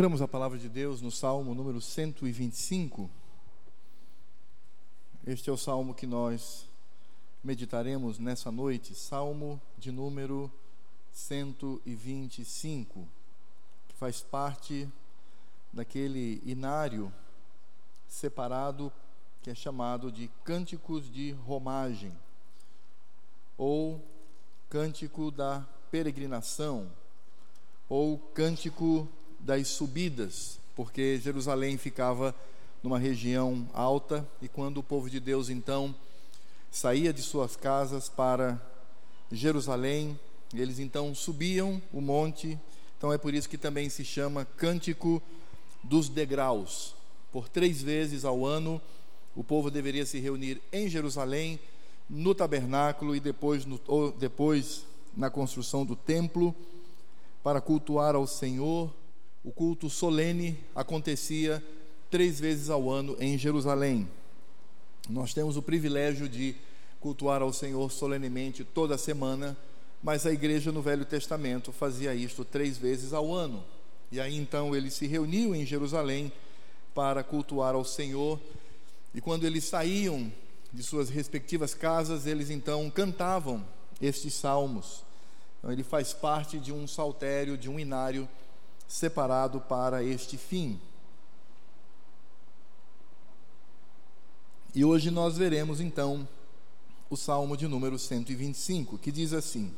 Entramos a palavra de Deus no Salmo número 125. Este é o salmo que nós meditaremos nessa noite, Salmo de número 125, que faz parte daquele inário separado que é chamado de Cânticos de Romagem, ou Cântico da Peregrinação, ou Cântico das subidas, porque Jerusalém ficava numa região alta e quando o povo de Deus então saía de suas casas para Jerusalém, eles então subiam o monte. Então é por isso que também se chama Cântico dos Degraus. Por três vezes ao ano, o povo deveria se reunir em Jerusalém, no tabernáculo e depois, no, depois na construção do templo, para cultuar ao Senhor o culto solene acontecia três vezes ao ano em Jerusalém. Nós temos o privilégio de cultuar ao Senhor solenemente toda semana, mas a igreja no Velho Testamento fazia isto três vezes ao ano. E aí então eles se reuniam em Jerusalém para cultuar ao Senhor. E quando eles saíam de suas respectivas casas, eles então cantavam estes salmos. Então, ele faz parte de um saltério, de um inário separado para este fim. E hoje nós veremos então o Salmo de número 125, que diz assim: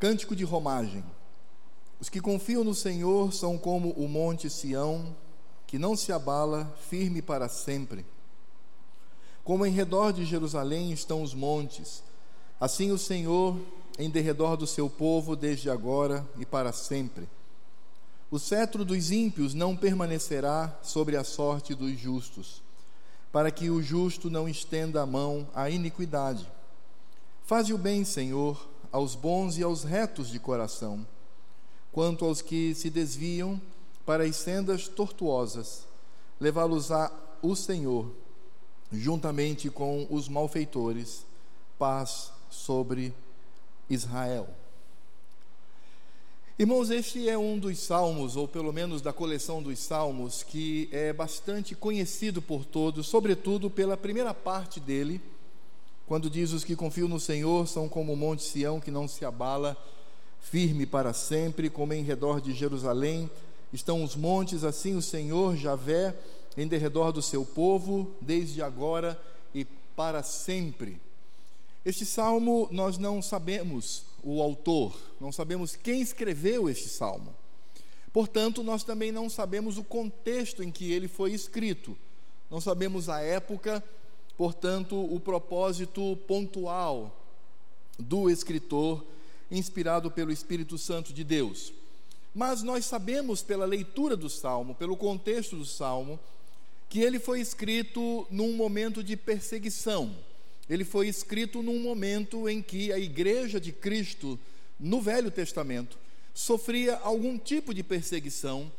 Cântico de romagem. Os que confiam no Senhor são como o monte Sião, que não se abala, firme para sempre. Como em redor de Jerusalém estão os montes, assim o Senhor em derredor do seu povo desde agora e para sempre. O cetro dos ímpios não permanecerá sobre a sorte dos justos, para que o justo não estenda a mão à iniquidade. Faze o bem, Senhor, aos bons e aos retos de coração. Quanto aos que se desviam para as sendas tortuosas, levá-los-á o Senhor, juntamente com os malfeitores, paz sobre Israel. Irmãos, este é um dos salmos, ou pelo menos da coleção dos salmos, que é bastante conhecido por todos, sobretudo pela primeira parte dele, quando diz: Os que confiam no Senhor são como o monte Sião que não se abala, firme para sempre, como em redor de Jerusalém estão os montes, assim o Senhor Javé em derredor do seu povo, desde agora e para sempre. Este salmo nós não sabemos o autor, não sabemos quem escreveu este salmo. Portanto, nós também não sabemos o contexto em que ele foi escrito, não sabemos a época, portanto, o propósito pontual do escritor inspirado pelo Espírito Santo de Deus. Mas nós sabemos pela leitura do salmo, pelo contexto do salmo, que ele foi escrito num momento de perseguição ele foi escrito num momento em que a igreja de Cristo, no Velho Testamento, sofria algum tipo de perseguição.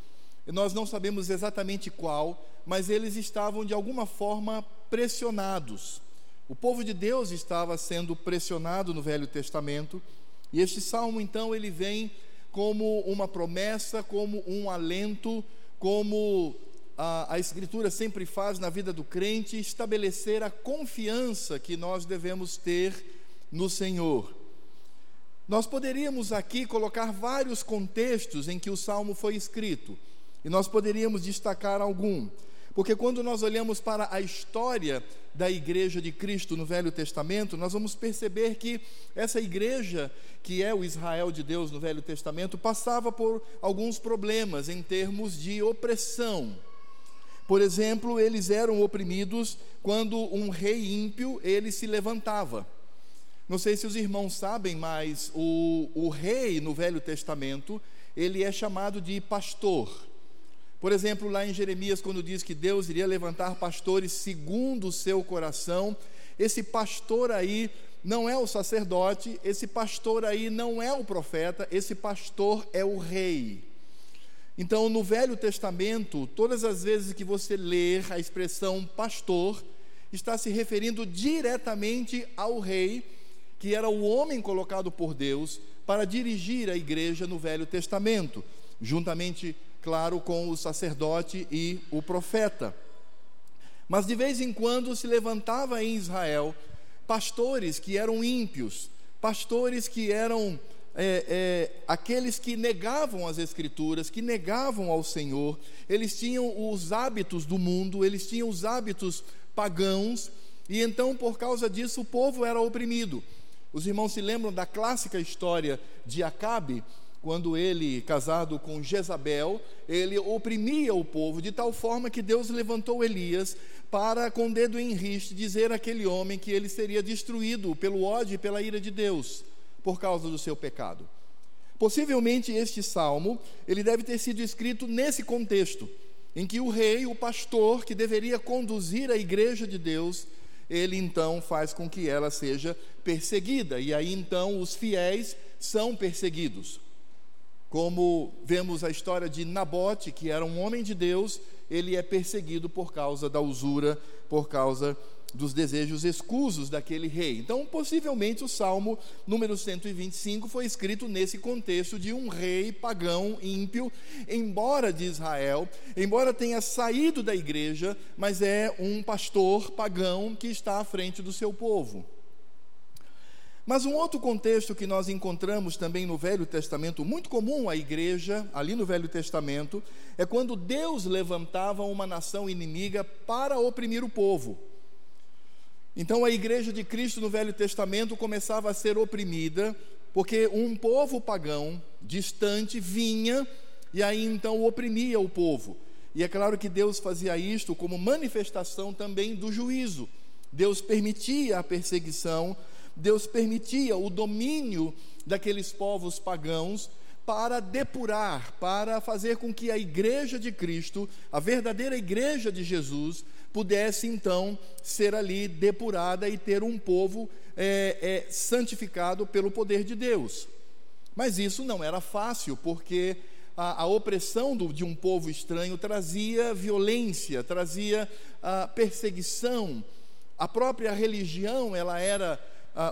Nós não sabemos exatamente qual, mas eles estavam de alguma forma pressionados. O povo de Deus estava sendo pressionado no Velho Testamento, e este salmo então ele vem como uma promessa, como um alento, como a, a Escritura sempre faz na vida do crente estabelecer a confiança que nós devemos ter no Senhor. Nós poderíamos aqui colocar vários contextos em que o salmo foi escrito, e nós poderíamos destacar algum, porque quando nós olhamos para a história da igreja de Cristo no Velho Testamento, nós vamos perceber que essa igreja, que é o Israel de Deus no Velho Testamento, passava por alguns problemas em termos de opressão. Por exemplo, eles eram oprimidos quando um rei ímpio ele se levantava. Não sei se os irmãos sabem, mas o, o rei no Velho Testamento ele é chamado de pastor. Por exemplo, lá em Jeremias, quando diz que Deus iria levantar pastores segundo o seu coração, esse pastor aí não é o sacerdote, esse pastor aí não é o profeta, esse pastor é o rei. Então, no Velho Testamento, todas as vezes que você ler a expressão pastor, está se referindo diretamente ao rei, que era o homem colocado por Deus para dirigir a igreja no Velho Testamento. juntamente, claro, com o sacerdote e o profeta. Mas de vez em quando se levantava em Israel pastores que eram ímpios, pastores que eram é, é, aqueles que negavam as Escrituras, que negavam ao Senhor, eles tinham os hábitos do mundo, eles tinham os hábitos pagãos, e então, por causa disso, o povo era oprimido. Os irmãos se lembram da clássica história de Acabe, quando ele, casado com Jezabel, ele oprimia o povo de tal forma que Deus levantou Elias para, com o dedo em riste, dizer àquele homem que ele seria destruído pelo ódio e pela ira de Deus por causa do seu pecado. Possivelmente este salmo, ele deve ter sido escrito nesse contexto, em que o rei, o pastor que deveria conduzir a igreja de Deus, ele então faz com que ela seja perseguida, e aí então os fiéis são perseguidos. Como vemos a história de Nabote, que era um homem de Deus, ele é perseguido por causa da usura, por causa dos desejos escusos daquele rei. Então, possivelmente, o Salmo número 125 foi escrito nesse contexto de um rei pagão, ímpio, embora de Israel, embora tenha saído da igreja, mas é um pastor pagão que está à frente do seu povo. Mas um outro contexto que nós encontramos também no Velho Testamento, muito comum à igreja, ali no Velho Testamento, é quando Deus levantava uma nação inimiga para oprimir o povo. Então a igreja de Cristo no Velho Testamento começava a ser oprimida, porque um povo pagão, distante, vinha e aí então oprimia o povo. E é claro que Deus fazia isto como manifestação também do juízo. Deus permitia a perseguição Deus permitia o domínio daqueles povos pagãos para depurar, para fazer com que a igreja de Cristo, a verdadeira igreja de Jesus, pudesse então ser ali depurada e ter um povo é, é, santificado pelo poder de Deus. Mas isso não era fácil, porque a, a opressão do, de um povo estranho trazia violência, trazia a perseguição. A própria religião ela era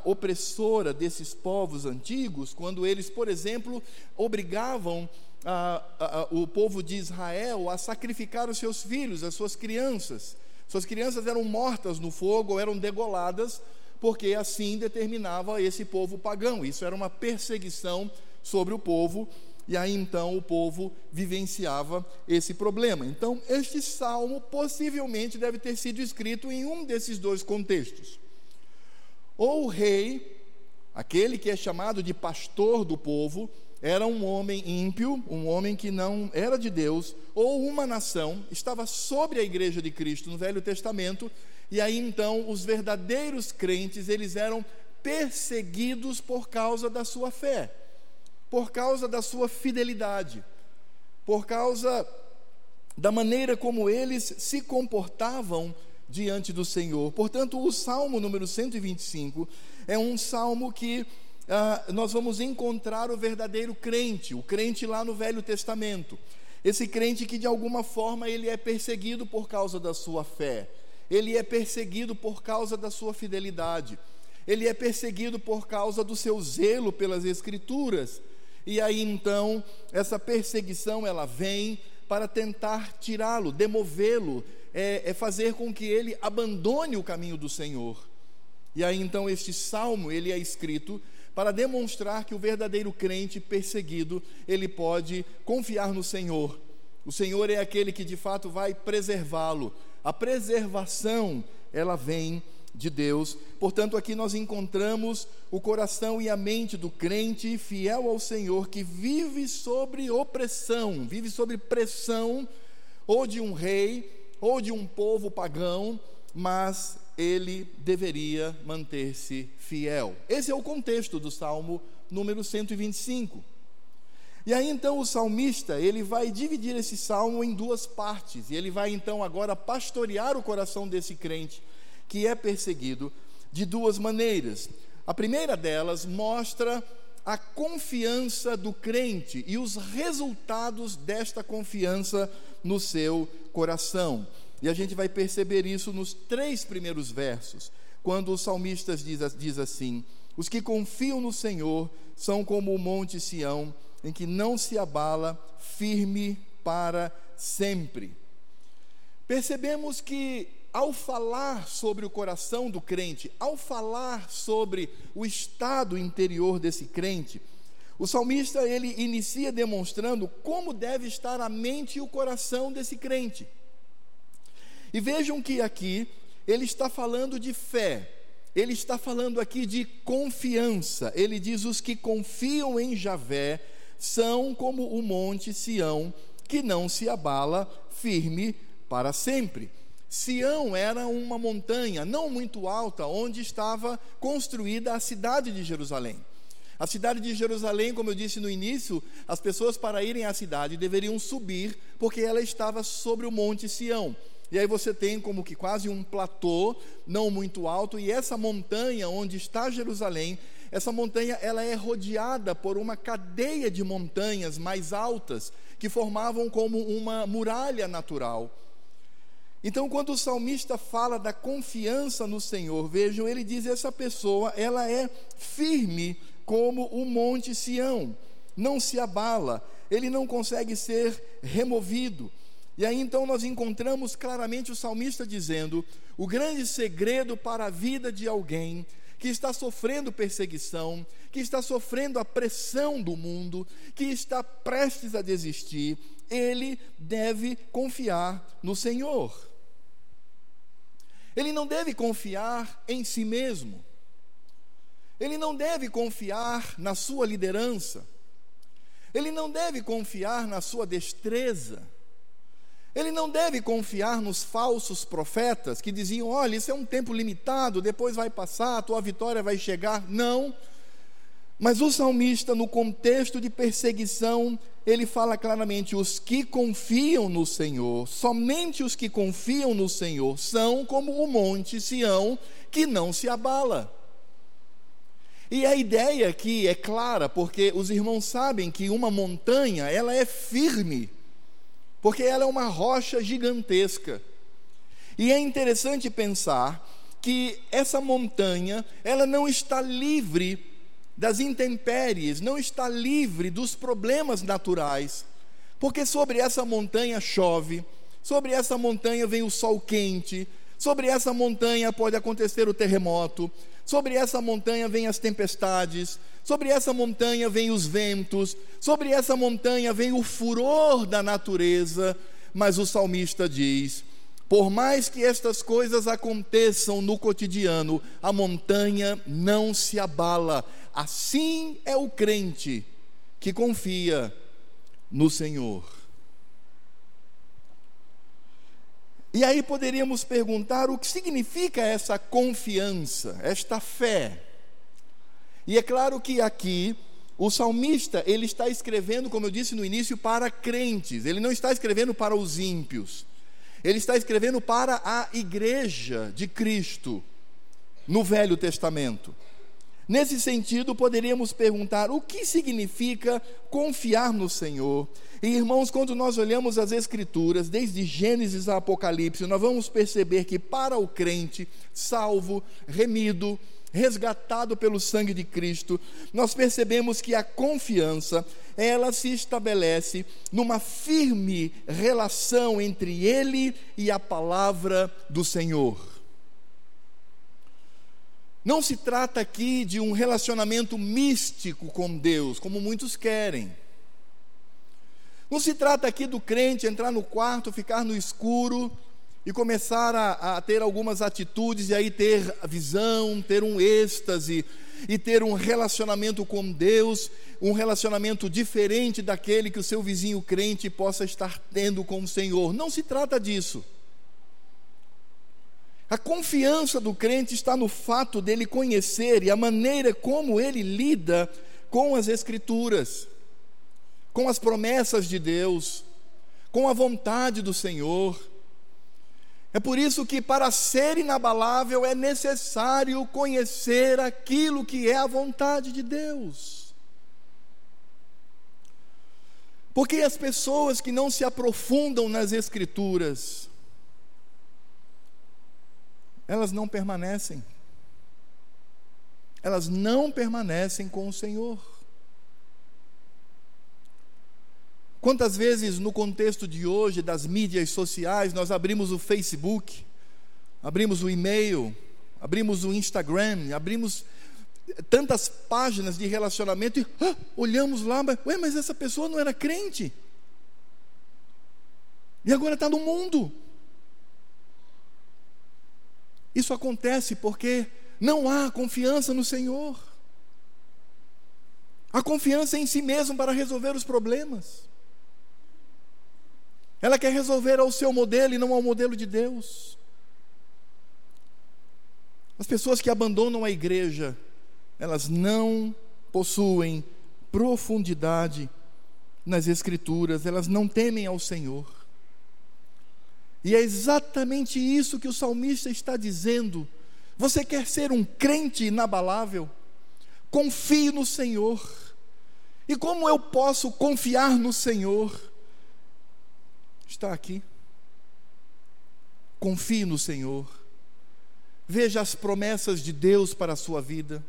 opressora desses povos antigos, quando eles, por exemplo, obrigavam o povo de Israel a sacrificar os seus filhos, as suas crianças. Suas crianças eram mortas no fogo ou eram degoladas, porque assim determinava esse povo pagão. Isso era uma perseguição sobre o povo, e aí então o povo vivenciava esse problema. Então, este salmo possivelmente deve ter sido escrito em um desses dois contextos. Ou o rei, aquele que é chamado de pastor do povo, era um homem ímpio, um homem que não era de Deus, ou uma nação estava sobre a igreja de Cristo no Velho Testamento, e aí então os verdadeiros crentes, eles eram perseguidos por causa da sua fé, por causa da sua fidelidade, por causa da maneira como eles se comportavam diante do Senhor. Portanto, o Salmo número 125 é um salmo que ah, nós vamos encontrar o verdadeiro crente, o crente lá no Velho Testamento. Esse crente que de alguma forma ele é perseguido por causa da sua fé, ele é perseguido por causa da sua fidelidade, ele é perseguido por causa do seu zelo pelas Escrituras. E aí então, essa perseguição ela vem para tentar tirá-lo, demovê-lo, é, é fazer com que ele abandone o caminho do Senhor. E aí então este salmo ele é escrito para demonstrar que o verdadeiro crente perseguido, ele pode confiar no Senhor. O Senhor é aquele que de fato vai preservá-lo. A preservação, ela vem de Deus. Portanto, aqui nós encontramos o coração e a mente do crente fiel ao Senhor que vive sobre opressão, vive sobre pressão ou de um rei ou de um povo pagão, mas ele deveria manter-se fiel. Esse é o contexto do Salmo número 125. E aí então o salmista, ele vai dividir esse salmo em duas partes, e ele vai então agora pastorear o coração desse crente que é perseguido de duas maneiras. A primeira delas mostra a confiança do crente e os resultados desta confiança no seu coração. E a gente vai perceber isso nos três primeiros versos, quando o salmista diz, diz assim: Os que confiam no Senhor são como o monte Sião, em que não se abala, firme para sempre. Percebemos que ao falar sobre o coração do crente, ao falar sobre o estado interior desse crente, o salmista ele inicia demonstrando como deve estar a mente e o coração desse crente. E vejam que aqui ele está falando de fé, ele está falando aqui de confiança. Ele diz: os que confiam em Javé são como o monte Sião, que não se abala, firme para sempre. Sião era uma montanha não muito alta, onde estava construída a cidade de Jerusalém. A cidade de Jerusalém, como eu disse no início, as pessoas para irem à cidade deveriam subir, porque ela estava sobre o monte Sião. E aí você tem como que quase um platô, não muito alto, e essa montanha onde está Jerusalém, essa montanha ela é rodeada por uma cadeia de montanhas mais altas que formavam como uma muralha natural. Então, quando o salmista fala da confiança no Senhor, vejam, ele diz essa pessoa, ela é firme como o monte Sião, não se abala, ele não consegue ser removido. E aí então nós encontramos claramente o salmista dizendo: o grande segredo para a vida de alguém que está sofrendo perseguição, que está sofrendo a pressão do mundo, que está prestes a desistir, ele deve confiar no Senhor. Ele não deve confiar em si mesmo. Ele não deve confiar na sua liderança. Ele não deve confiar na sua destreza. Ele não deve confiar nos falsos profetas que diziam: olha, isso é um tempo limitado, depois vai passar, a tua vitória vai chegar. Não. Mas o salmista, no contexto de perseguição, ele fala claramente: os que confiam no Senhor, somente os que confiam no Senhor, são como o monte Sião, que não se abala. E a ideia aqui é clara, porque os irmãos sabem que uma montanha, ela é firme porque ela é uma rocha gigantesca. E é interessante pensar que essa montanha, ela não está livre das intempéries, não está livre dos problemas naturais, porque sobre essa montanha chove, sobre essa montanha vem o sol quente, sobre essa montanha pode acontecer o terremoto, sobre essa montanha vem as tempestades, Sobre essa montanha vêm os ventos, sobre essa montanha vem o furor da natureza, mas o salmista diz: por mais que estas coisas aconteçam no cotidiano, a montanha não se abala. Assim é o crente que confia no Senhor. E aí poderíamos perguntar o que significa essa confiança, esta fé. E é claro que aqui o salmista, ele está escrevendo, como eu disse no início, para crentes. Ele não está escrevendo para os ímpios. Ele está escrevendo para a igreja de Cristo no Velho Testamento. Nesse sentido, poderíamos perguntar o que significa confiar no Senhor. E, irmãos, quando nós olhamos as Escrituras, desde Gênesis a Apocalipse, nós vamos perceber que para o crente, salvo, remido, resgatado pelo sangue de Cristo, nós percebemos que a confiança, ela se estabelece numa firme relação entre ele e a palavra do Senhor. Não se trata aqui de um relacionamento místico com Deus, como muitos querem. Não se trata aqui do crente entrar no quarto, ficar no escuro e começar a, a, ter algumas atitudes e aí ter visão, ter um êxtase e ter um relacionamento com Deus, um relacionamento diferente daquele que o seu vizinho crente possa estar tendo com o Senhor. Não se trata disso. A confiança do crente está no fato dele conhecer e a maneira como ele lida com as Escrituras, com as promessas de Deus, com a vontade do Senhor é por isso que, para ser inabalável, é necessário conhecer aquilo que é a vontade de Deus. Porque as pessoas que não se aprofundam nas Escrituras, elas não permanecem. Elas não permanecem com o Senhor. Quantas vezes no contexto de hoje das mídias sociais nós abrimos o Facebook, abrimos o e-mail, abrimos o Instagram, abrimos tantas páginas de relacionamento e ah, olhamos lá, mas, ué, mas essa pessoa não era crente. E agora está no mundo. Isso acontece porque não há confiança no Senhor. A confiança em si mesmo para resolver os problemas. Ela quer resolver ao seu modelo e não ao modelo de Deus. As pessoas que abandonam a igreja, elas não possuem profundidade nas Escrituras, elas não temem ao Senhor. E é exatamente isso que o salmista está dizendo. Você quer ser um crente inabalável? Confie no Senhor. E como eu posso confiar no Senhor? Está aqui. Confie no Senhor. Veja as promessas de Deus para a sua vida.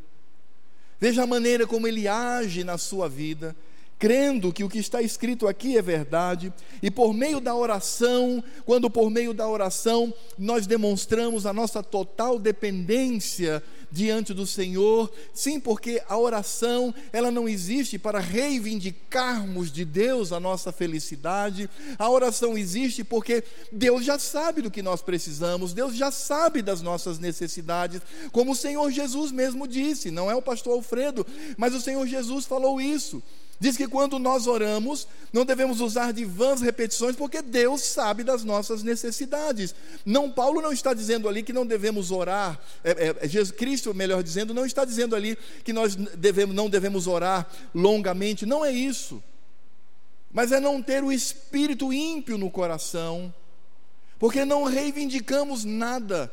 Veja a maneira como Ele age na sua vida crendo que o que está escrito aqui é verdade, e por meio da oração, quando por meio da oração nós demonstramos a nossa total dependência diante do Senhor, sim, porque a oração, ela não existe para reivindicarmos de Deus a nossa felicidade. A oração existe porque Deus já sabe do que nós precisamos, Deus já sabe das nossas necessidades, como o Senhor Jesus mesmo disse, não é o pastor Alfredo, mas o Senhor Jesus falou isso. Diz que quando nós oramos, não devemos usar de vãs repetições, porque Deus sabe das nossas necessidades. Não, Paulo não está dizendo ali que não devemos orar, é, é, é, Jesus Cristo, melhor dizendo, não está dizendo ali que nós devemos, não devemos orar longamente, não é isso. Mas é não ter o espírito ímpio no coração, porque não reivindicamos nada.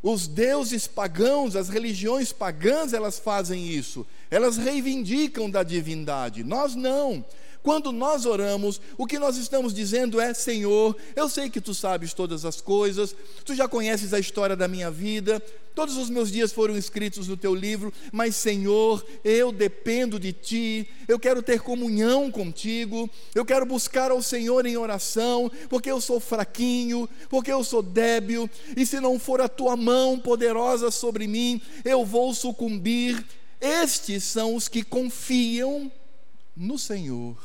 Os deuses pagãos, as religiões pagãs, elas fazem isso elas reivindicam da divindade, nós não. Quando nós oramos, o que nós estamos dizendo é: Senhor, eu sei que tu sabes todas as coisas, tu já conheces a história da minha vida, todos os meus dias foram escritos no teu livro, mas Senhor, eu dependo de ti, eu quero ter comunhão contigo, eu quero buscar ao Senhor em oração, porque eu sou fraquinho, porque eu sou débil, e se não for a tua mão poderosa sobre mim, eu vou sucumbir estes são os que confiam no Senhor.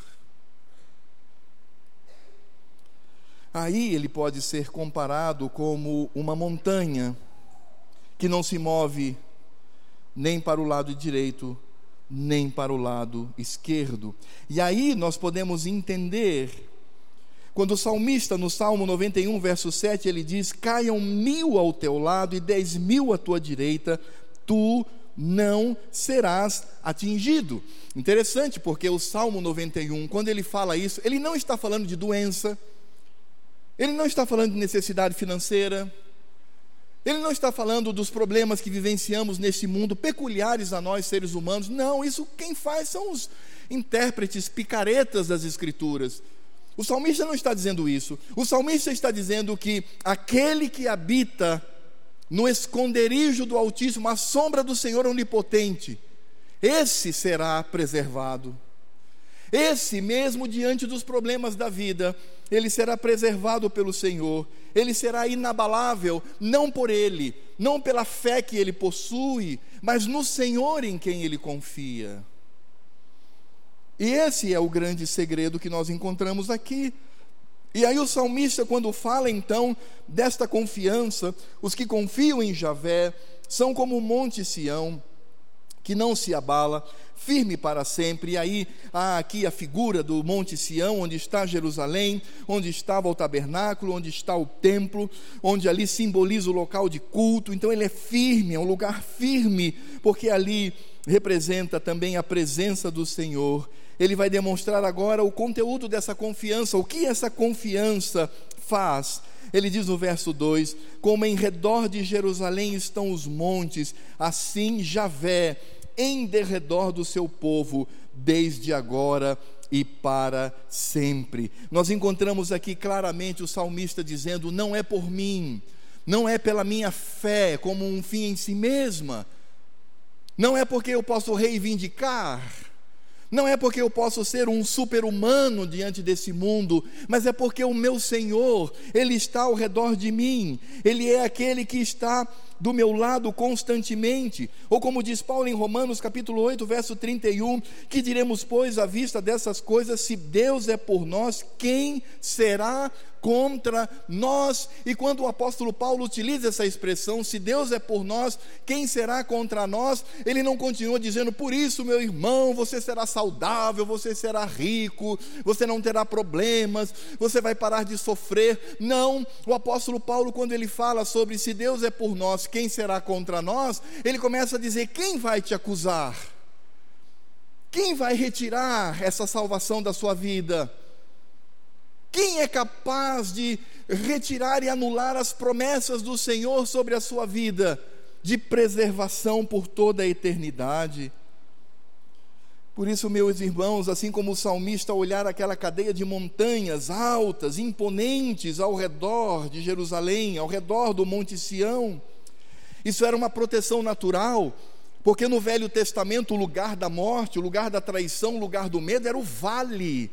Aí ele pode ser comparado como uma montanha que não se move nem para o lado direito, nem para o lado esquerdo. E aí nós podemos entender, quando o salmista, no Salmo 91, verso 7, ele diz: Caiam mil ao teu lado e dez mil à tua direita, tu não serás atingido. Interessante, porque o Salmo 91, quando ele fala isso, ele não está falando de doença, ele não está falando de necessidade financeira, ele não está falando dos problemas que vivenciamos neste mundo, peculiares a nós seres humanos. Não, isso quem faz são os intérpretes picaretas das Escrituras. O salmista não está dizendo isso. O salmista está dizendo que aquele que habita no esconderijo do Altíssimo, à sombra do Senhor Onipotente, esse será preservado. Esse mesmo diante dos problemas da vida, ele será preservado pelo Senhor, ele será inabalável, não por ele, não pela fé que ele possui, mas no Senhor em quem ele confia. E esse é o grande segredo que nós encontramos aqui. E aí o salmista, quando fala então desta confiança, os que confiam em Javé são como o monte Sião, que não se abala, firme para sempre. E aí há aqui a figura do Monte Sião, onde está Jerusalém, onde estava o tabernáculo, onde está o templo, onde ali simboliza o local de culto. Então ele é firme, é um lugar firme, porque ali representa também a presença do Senhor ele vai demonstrar agora o conteúdo dessa confiança, o que essa confiança faz. Ele diz no verso 2: Como em redor de Jerusalém estão os montes, assim Javé em derredor do seu povo, desde agora e para sempre. Nós encontramos aqui claramente o salmista dizendo: Não é por mim, não é pela minha fé como um fim em si mesma, não é porque eu posso reivindicar Não é porque eu posso ser um super-humano diante desse mundo, mas é porque o meu Senhor, Ele está ao redor de mim, Ele é aquele que está do meu lado constantemente. Ou como diz Paulo em Romanos capítulo 8, verso 31, que diremos, pois, à vista dessas coisas, se Deus é por nós, quem será contra nós. E quando o apóstolo Paulo utiliza essa expressão, se Deus é por nós, quem será contra nós? Ele não continua dizendo, por isso, meu irmão, você será saudável, você será rico, você não terá problemas, você vai parar de sofrer. Não, o apóstolo Paulo, quando ele fala sobre se Deus é por nós, quem será contra nós? Ele começa a dizer: quem vai te acusar? Quem vai retirar essa salvação da sua vida? Quem é capaz de retirar e anular as promessas do Senhor sobre a sua vida, de preservação por toda a eternidade? Por isso, meus irmãos, assim como o salmista olhar aquela cadeia de montanhas altas, imponentes ao redor de Jerusalém, ao redor do Monte Sião, isso era uma proteção natural, porque no Velho Testamento o lugar da morte, o lugar da traição, o lugar do medo era o vale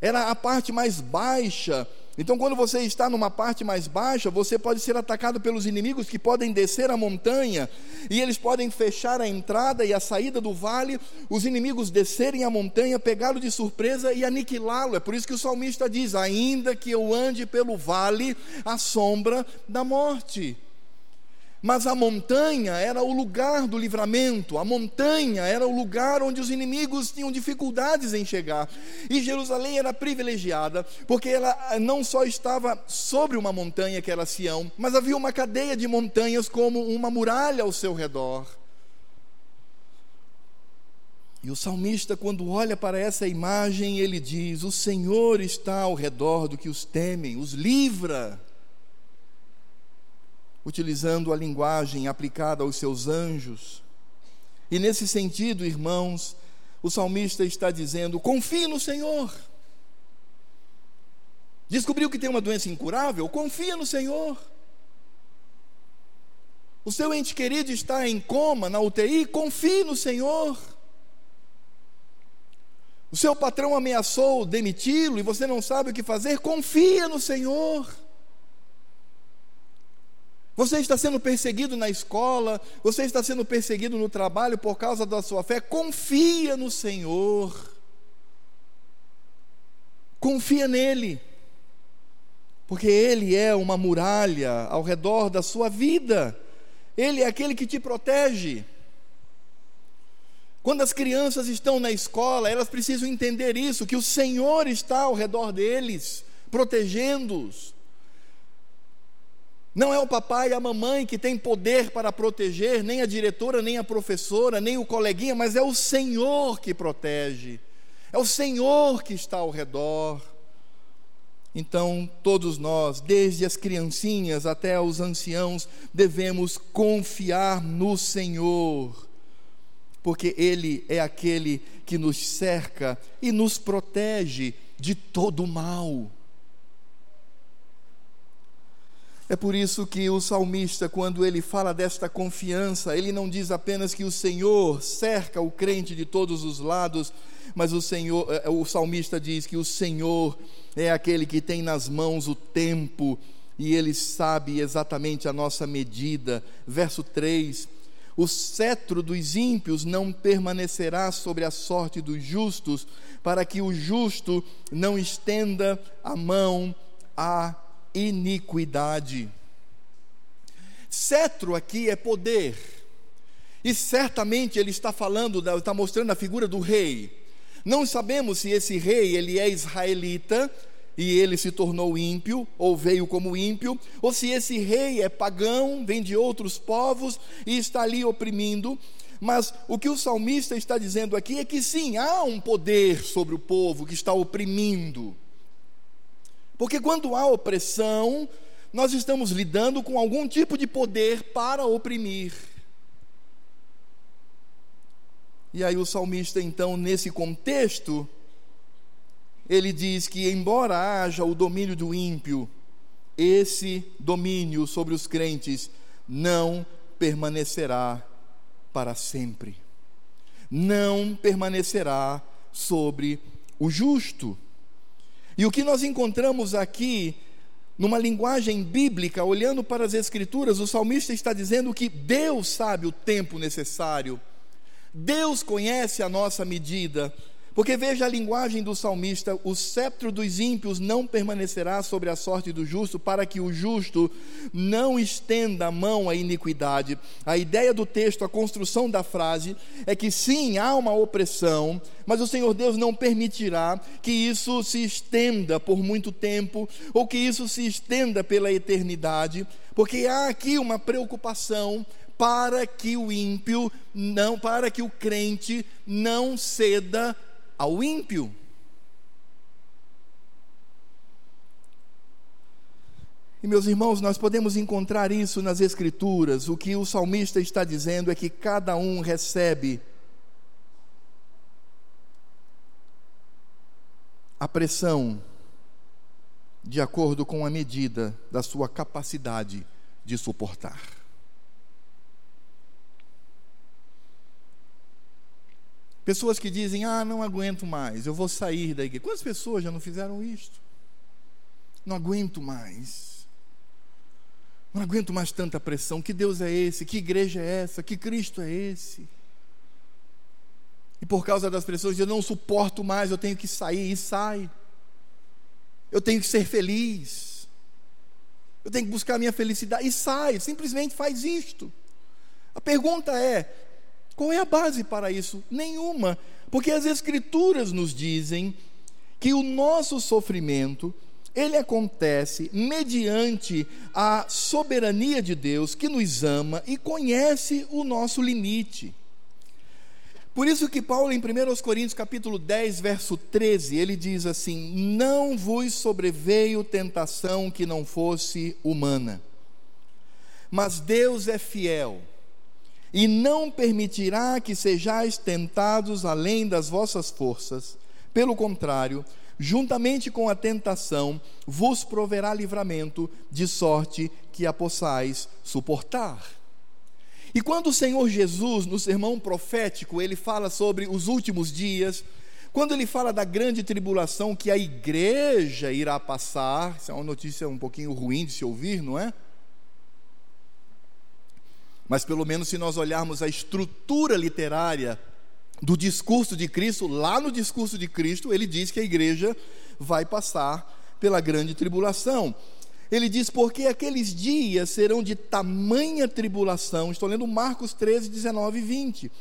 era a parte mais baixa. Então, quando você está numa parte mais baixa, você pode ser atacado pelos inimigos que podem descer a montanha e eles podem fechar a entrada e a saída do vale, os inimigos descerem a montanha, pegá-lo de surpresa e aniquilá-lo. É por isso que o salmista diz: Ainda que eu ande pelo vale, a sombra da morte. Mas a montanha era o lugar do livramento, a montanha era o lugar onde os inimigos tinham dificuldades em chegar. E Jerusalém era privilegiada, porque ela não só estava sobre uma montanha que era Sião, mas havia uma cadeia de montanhas como uma muralha ao seu redor. E o salmista, quando olha para essa imagem, ele diz: O Senhor está ao redor do que os temem, os livra utilizando a linguagem aplicada aos seus anjos. E nesse sentido, irmãos, o salmista está dizendo: confie no Senhor. Descobriu que tem uma doença incurável? Confia no Senhor. O seu ente querido está em coma, na UTI? Confie no Senhor. O seu patrão ameaçou demiti-lo e você não sabe o que fazer? Confia no Senhor. Você está sendo perseguido na escola, você está sendo perseguido no trabalho por causa da sua fé. Confia no Senhor. Confia nele. Porque ele é uma muralha ao redor da sua vida. Ele é aquele que te protege. Quando as crianças estão na escola, elas precisam entender isso, que o Senhor está ao redor deles, protegendo-os. Não é o papai e a mamãe que tem poder para proteger, nem a diretora, nem a professora, nem o coleguinha, mas é o Senhor que protege. É o Senhor que está ao redor. Então, todos nós, desde as criancinhas até os anciãos, devemos confiar no Senhor, porque Ele é aquele que nos cerca e nos protege de todo mal. É por isso que o salmista, quando ele fala desta confiança, ele não diz apenas que o Senhor cerca o crente de todos os lados, mas o Senhor, eh, o salmista diz que o Senhor é aquele que tem nas mãos o tempo e ele sabe exatamente a nossa medida. Verso 3: O cetro dos ímpios não permanecerá sobre a sorte dos justos, para que o justo não estenda a mão a iniquidade. Cetro aqui é poder, e certamente ele está falando, está mostrando a figura do rei. Não sabemos se esse rei ele é israelita e ele se tornou ímpio ou veio como ímpio, ou se esse rei é pagão, vem de outros povos e está ali oprimindo. Mas o que o salmista está dizendo aqui é que sim, há um poder sobre o povo que está oprimindo. Porque quando há opressão, nós estamos lidando com algum tipo de poder para oprimir. E aí o salmista, então, nesse contexto, ele diz que, embora haja o domínio do ímpio, esse domínio sobre os crentes não permanecerá para sempre. não permanecerá sobre o justo. E o que nós encontramos aqui, numa linguagem bíblica, olhando para as Escrituras, o salmista está dizendo que Deus sabe o tempo necessário, Deus conhece a nossa medida, porque veja a linguagem do salmista: o sceptro dos ímpios não permanecerá sobre a sorte do justo, para que o justo não estenda a mão à iniquidade. A ideia do texto, a construção da frase, é que sim, há uma opressão, mas o Senhor Deus não permitirá que isso se estenda por muito tempo, ou que isso se estenda pela eternidade, porque há aqui uma preocupação para que o ímpio não, para que o crente não ceda ao ímpio. E meus irmãos, nós podemos encontrar isso nas Escrituras. O que o salmista está dizendo é que cada um recebe a pressão de acordo com a medida da sua capacidade de suportar. Pessoas que dizem: Ah, não aguento mais, eu vou sair da igreja. Quantas pessoas já não fizeram isto? Não aguento mais. Não aguento mais tanta pressão. Que Deus é esse? Que igreja é essa? Que Cristo é esse? E por causa das pressões, eu não suporto mais, eu tenho que sair e sai. Eu tenho que ser feliz. Eu tenho que buscar minha felicidade e sai, simplesmente faz isto. A pergunta é: qual é a base para isso? Nenhuma. Porque as Escrituras nos dizem que o nosso sofrimento, ele acontece mediante a soberania de Deus que nos ama e conhece o nosso limite. Por isso que Paulo em 1 Coríntios capítulo 10, verso 13, ele diz assim: "Não vos sobreveio tentação que não fosse humana, mas Deus é fiel, e não permitirá que sejais tentados além das vossas forças. Pelo contrário, juntamente com a tentação, vos proverá livramento, de sorte que a possais suportar. E quando o Senhor Jesus, no sermão profético, ele fala sobre os últimos dias, quando ele fala da grande tribulação que a igreja irá passar, isso é uma notícia um pouquinho ruim de se ouvir, não é? Mas pelo menos se nós olharmos a estrutura literária do discurso de Cristo, lá no discurso de Cristo, ele diz que a igreja vai passar pela grande tribulação. Ele diz: Porque aqueles dias serão de tamanha tribulação. Estou lendo Marcos 13, 19 e 20.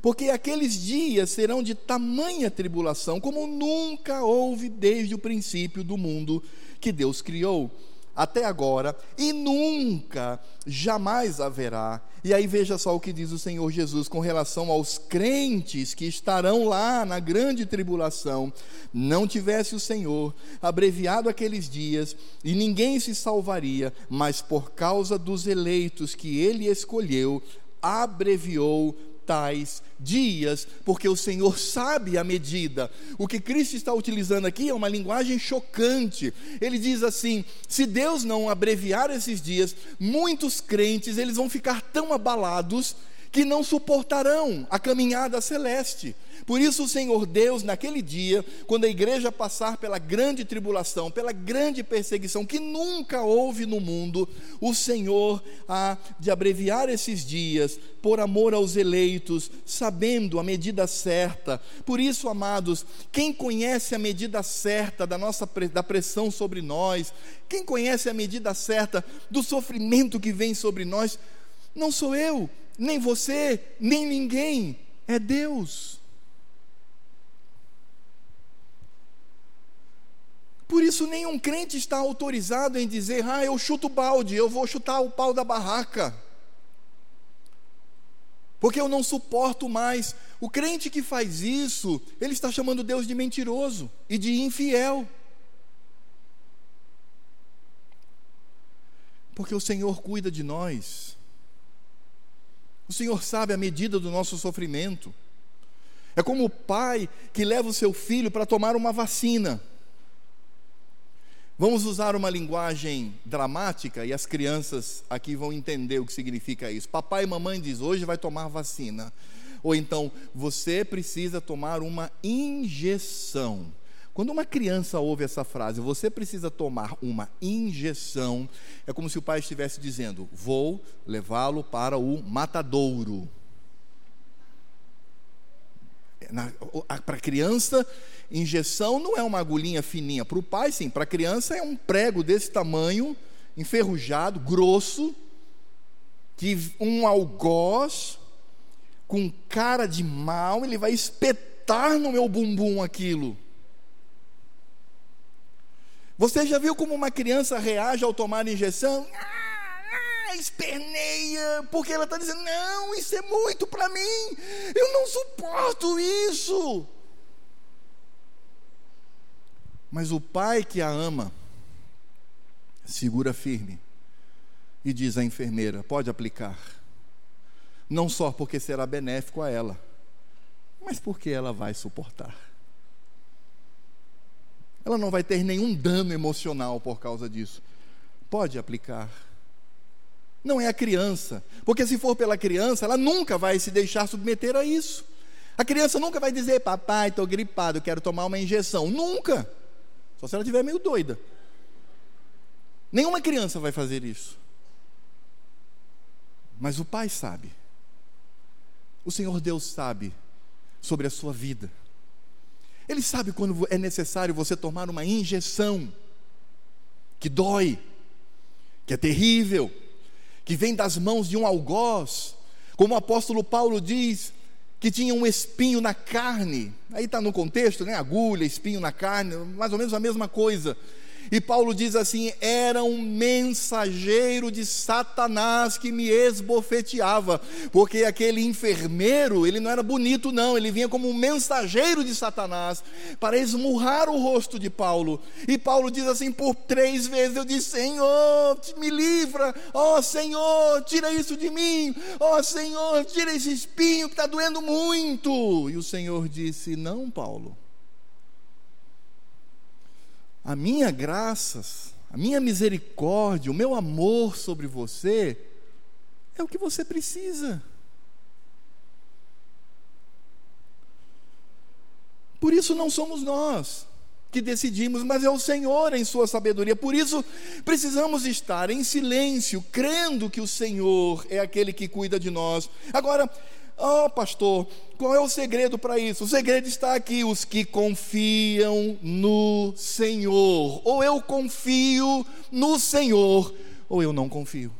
Porque aqueles dias serão de tamanha tribulação, como nunca houve desde o princípio do mundo que Deus criou até agora e nunca, jamais haverá. E aí veja só o que diz o Senhor Jesus com relação aos crentes que estarão lá na grande tribulação. Não tivesse o Senhor abreviado aqueles dias e ninguém se salvaria, mas por causa dos eleitos que ele escolheu, abreviou tais dias, porque o Senhor sabe a medida. O que Cristo está utilizando aqui é uma linguagem chocante. Ele diz assim: se Deus não abreviar esses dias, muitos crentes eles vão ficar tão abalados que não suportarão a caminhada celeste. Por isso, o Senhor Deus, naquele dia, quando a igreja passar pela grande tribulação, pela grande perseguição que nunca houve no mundo, o Senhor há de abreviar esses dias por amor aos eleitos, sabendo a medida certa. Por isso, amados, quem conhece a medida certa da nossa da pressão sobre nós, quem conhece a medida certa do sofrimento que vem sobre nós, não sou eu, nem você, nem ninguém, é Deus. Por isso, nenhum crente está autorizado em dizer: ah, eu chuto o balde, eu vou chutar o pau da barraca. Porque eu não suporto mais. O crente que faz isso, ele está chamando Deus de mentiroso e de infiel. Porque o Senhor cuida de nós. O Senhor sabe a medida do nosso sofrimento. É como o pai que leva o seu filho para tomar uma vacina. Vamos usar uma linguagem dramática e as crianças aqui vão entender o que significa isso. Papai e mamãe diz: "Hoje vai tomar vacina". Ou então, você precisa tomar uma injeção. Quando uma criança ouve essa frase, você precisa tomar uma injeção, é como se o pai estivesse dizendo: Vou levá-lo para o matadouro. Para criança, injeção não é uma agulhinha fininha. Para o pai, sim. Para a criança, é um prego desse tamanho, enferrujado, grosso, que um algoz com cara de mal, ele vai espetar no meu bumbum aquilo. Você já viu como uma criança reage ao tomar injeção? Ah, esperneia, porque ela está dizendo: não, isso é muito para mim, eu não suporto isso. Mas o pai que a ama, segura firme e diz à enfermeira: pode aplicar não só porque será benéfico a ela, mas porque ela vai suportar. Ela não vai ter nenhum dano emocional por causa disso. Pode aplicar. Não é a criança, porque se for pela criança, ela nunca vai se deixar submeter a isso. A criança nunca vai dizer, papai, estou gripado, quero tomar uma injeção. Nunca. Só se ela estiver meio doida. Nenhuma criança vai fazer isso. Mas o pai sabe. O Senhor Deus sabe sobre a sua vida. Ele sabe quando é necessário você tomar uma injeção que dói, que é terrível, que vem das mãos de um algoz, como o apóstolo Paulo diz, que tinha um espinho na carne. Aí está no contexto, né? Agulha, espinho na carne, mais ou menos a mesma coisa. E Paulo diz assim: era um mensageiro de Satanás que me esbofeteava, porque aquele enfermeiro, ele não era bonito, não, ele vinha como um mensageiro de Satanás para esmurrar o rosto de Paulo. E Paulo diz assim: por três vezes eu disse: Senhor, me livra, ó oh, Senhor, tira isso de mim, ó oh, Senhor, tira esse espinho que está doendo muito. E o Senhor disse: Não, Paulo a minha graças, a minha misericórdia, o meu amor sobre você é o que você precisa. Por isso não somos nós que decidimos, mas é o Senhor em sua sabedoria. Por isso precisamos estar em silêncio, crendo que o Senhor é aquele que cuida de nós. Agora, Oh, pastor, qual é o segredo para isso? O segredo está aqui: os que confiam no Senhor. Ou eu confio no Senhor, ou eu não confio.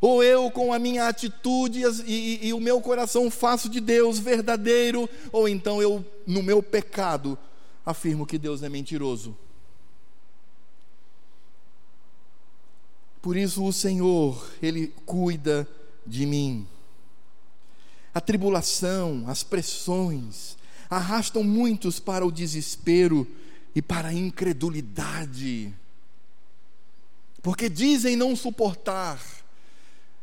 Ou eu, com a minha atitude e, e, e o meu coração, faço de Deus verdadeiro, ou então eu, no meu pecado, afirmo que Deus é mentiroso. Por isso, o Senhor, Ele cuida de mim. A tribulação, as pressões, arrastam muitos para o desespero e para a incredulidade, porque dizem não suportar.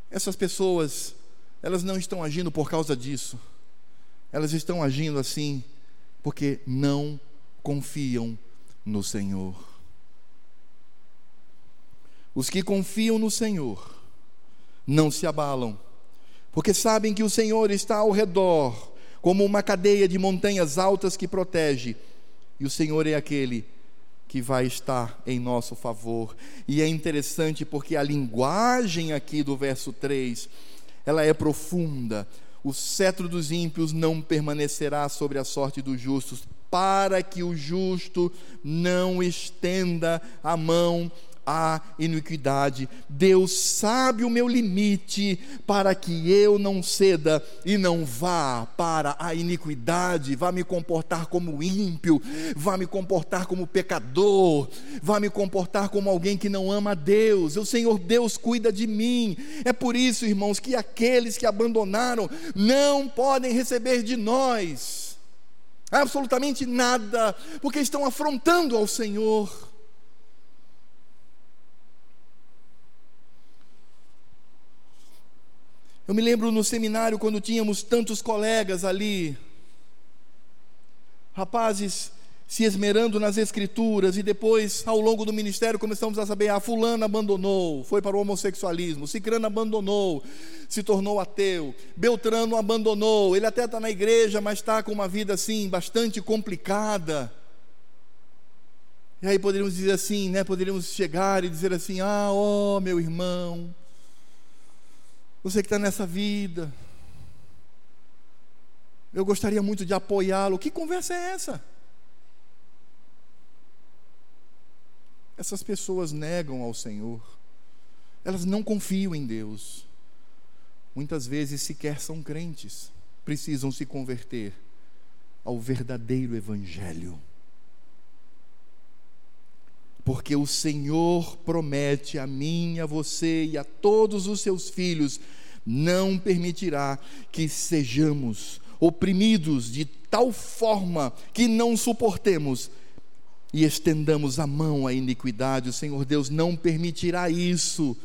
Essas pessoas, elas não estão agindo por causa disso, elas estão agindo assim porque não confiam no Senhor. Os que confiam no Senhor não se abalam, porque sabem que o Senhor está ao redor, como uma cadeia de montanhas altas que protege, e o Senhor é aquele que vai estar em nosso favor. E é interessante porque a linguagem aqui do verso 3, ela é profunda. O cetro dos ímpios não permanecerá sobre a sorte dos justos, para que o justo não estenda a mão a iniquidade. Deus sabe o meu limite para que eu não ceda e não vá para a iniquidade, vá me comportar como ímpio, vá me comportar como pecador, vá me comportar como alguém que não ama a Deus. O Senhor Deus cuida de mim. É por isso, irmãos, que aqueles que abandonaram não podem receber de nós absolutamente nada, porque estão afrontando ao Senhor. Eu me lembro no seminário quando tínhamos tantos colegas ali, rapazes se esmerando nas escrituras e depois, ao longo do ministério, começamos a saber: ah, fulano abandonou, foi para o homossexualismo, Cicrano abandonou, se tornou ateu, Beltrano abandonou, ele até está na igreja, mas está com uma vida assim, bastante complicada. E aí poderíamos dizer assim, né? Poderíamos chegar e dizer assim: ah, ó, oh, meu irmão, você que está nessa vida, eu gostaria muito de apoiá-lo. Que conversa é essa? Essas pessoas negam ao Senhor, elas não confiam em Deus, muitas vezes sequer são crentes, precisam se converter ao verdadeiro Evangelho. Porque o Senhor promete a mim, a você e a todos os seus filhos, não permitirá que sejamos oprimidos de tal forma que não suportemos e estendamos a mão à iniquidade, o Senhor Deus não permitirá isso.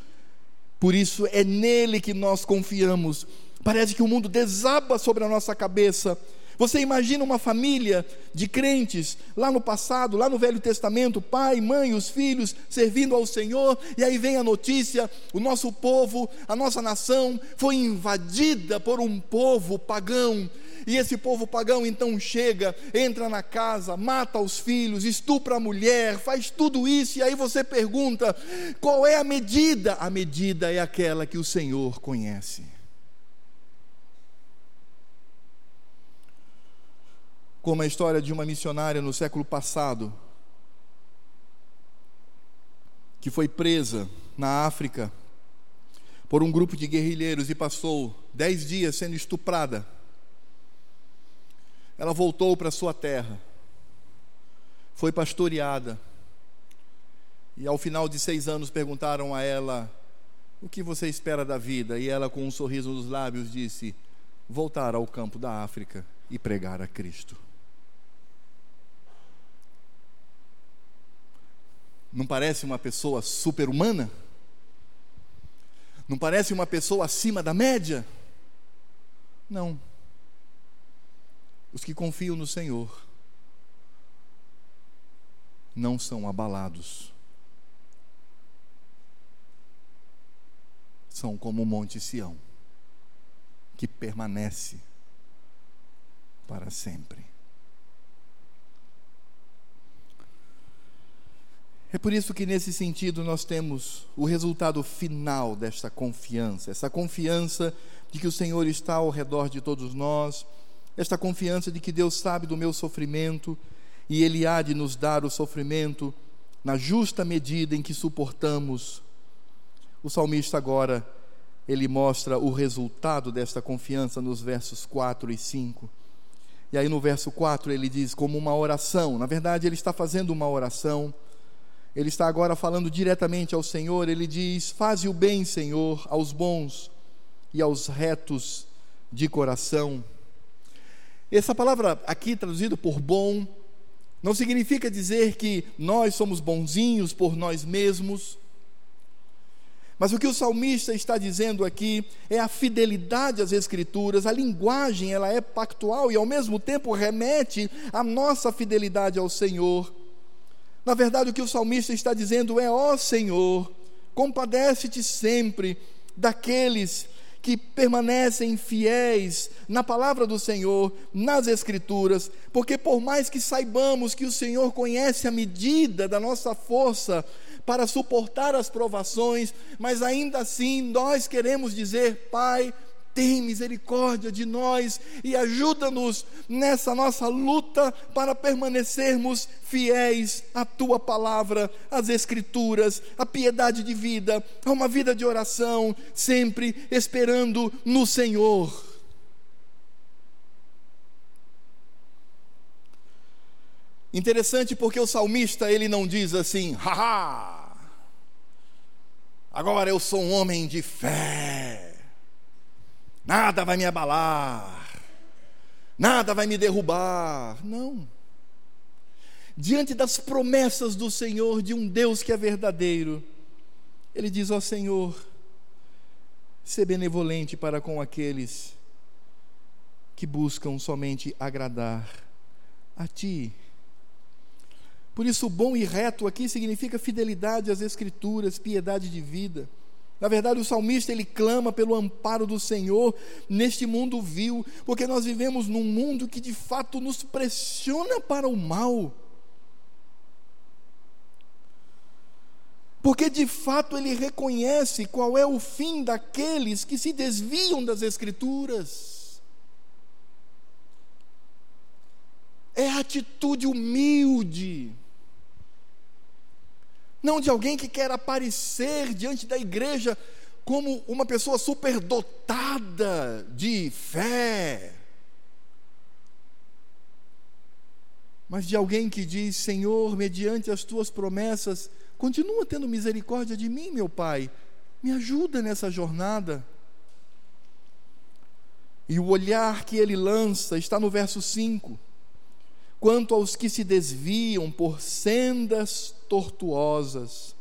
Por isso é nele que nós confiamos. Parece que o mundo desaba sobre a nossa cabeça. Você imagina uma família de crentes lá no passado, lá no Velho Testamento, pai, mãe, os filhos servindo ao Senhor, e aí vem a notícia: o nosso povo, a nossa nação foi invadida por um povo pagão e esse povo pagão então chega, entra na casa, mata os filhos, estupra a mulher, faz tudo isso, e aí você pergunta: qual é a medida? A medida é aquela que o Senhor conhece. Como a história de uma missionária no século passado, que foi presa na África por um grupo de guerrilheiros e passou dez dias sendo estuprada ela voltou para sua terra, foi pastoreada, e ao final de seis anos perguntaram a ela: O que você espera da vida? E ela, com um sorriso nos lábios, disse: Voltar ao campo da África e pregar a Cristo. Não parece uma pessoa super-humana? Não parece uma pessoa acima da média? Não. Os que confiam no Senhor não são abalados. São como o Monte Sião, que permanece para sempre. É por isso que, nesse sentido, nós temos o resultado final desta confiança, essa confiança de que o Senhor está ao redor de todos nós esta confiança de que Deus sabe do meu sofrimento e Ele há de nos dar o sofrimento na justa medida em que suportamos. O salmista agora, ele mostra o resultado desta confiança nos versos 4 e 5. E aí no verso 4 ele diz como uma oração, na verdade ele está fazendo uma oração, ele está agora falando diretamente ao Senhor, ele diz: Faze o bem, Senhor, aos bons e aos retos de coração. Essa palavra aqui traduzida por bom não significa dizer que nós somos bonzinhos por nós mesmos. Mas o que o salmista está dizendo aqui é a fidelidade às escrituras, a linguagem, ela é pactual e ao mesmo tempo remete à nossa fidelidade ao Senhor. Na verdade, o que o salmista está dizendo é: ó Senhor, compadece-te sempre daqueles que permanecem fiéis na palavra do Senhor, nas Escrituras, porque por mais que saibamos que o Senhor conhece a medida da nossa força para suportar as provações, mas ainda assim nós queremos dizer, Pai, tem misericórdia de nós e ajuda-nos nessa nossa luta para permanecermos fiéis à tua palavra, às Escrituras, à piedade de vida, a uma vida de oração, sempre esperando no Senhor. Interessante porque o salmista ele não diz assim, haha, agora eu sou um homem de fé nada vai me abalar, nada vai me derrubar. Não. Diante das promessas do Senhor, de um Deus que é verdadeiro, ele diz: Ó Senhor, ser benevolente para com aqueles que buscam somente agradar a Ti. Por isso, bom e reto aqui significa fidelidade às Escrituras, piedade de vida. Na verdade, o salmista ele clama pelo amparo do Senhor neste mundo vil, porque nós vivemos num mundo que de fato nos pressiona para o mal. Porque de fato ele reconhece qual é o fim daqueles que se desviam das Escrituras. É a atitude humilde não de alguém que quer aparecer diante da igreja como uma pessoa superdotada de fé, mas de alguém que diz: Senhor, mediante as tuas promessas, continua tendo misericórdia de mim, meu Pai, me ajuda nessa jornada. E o olhar que ele lança está no verso 5 quanto aos que se desviam por sendas tortuosas.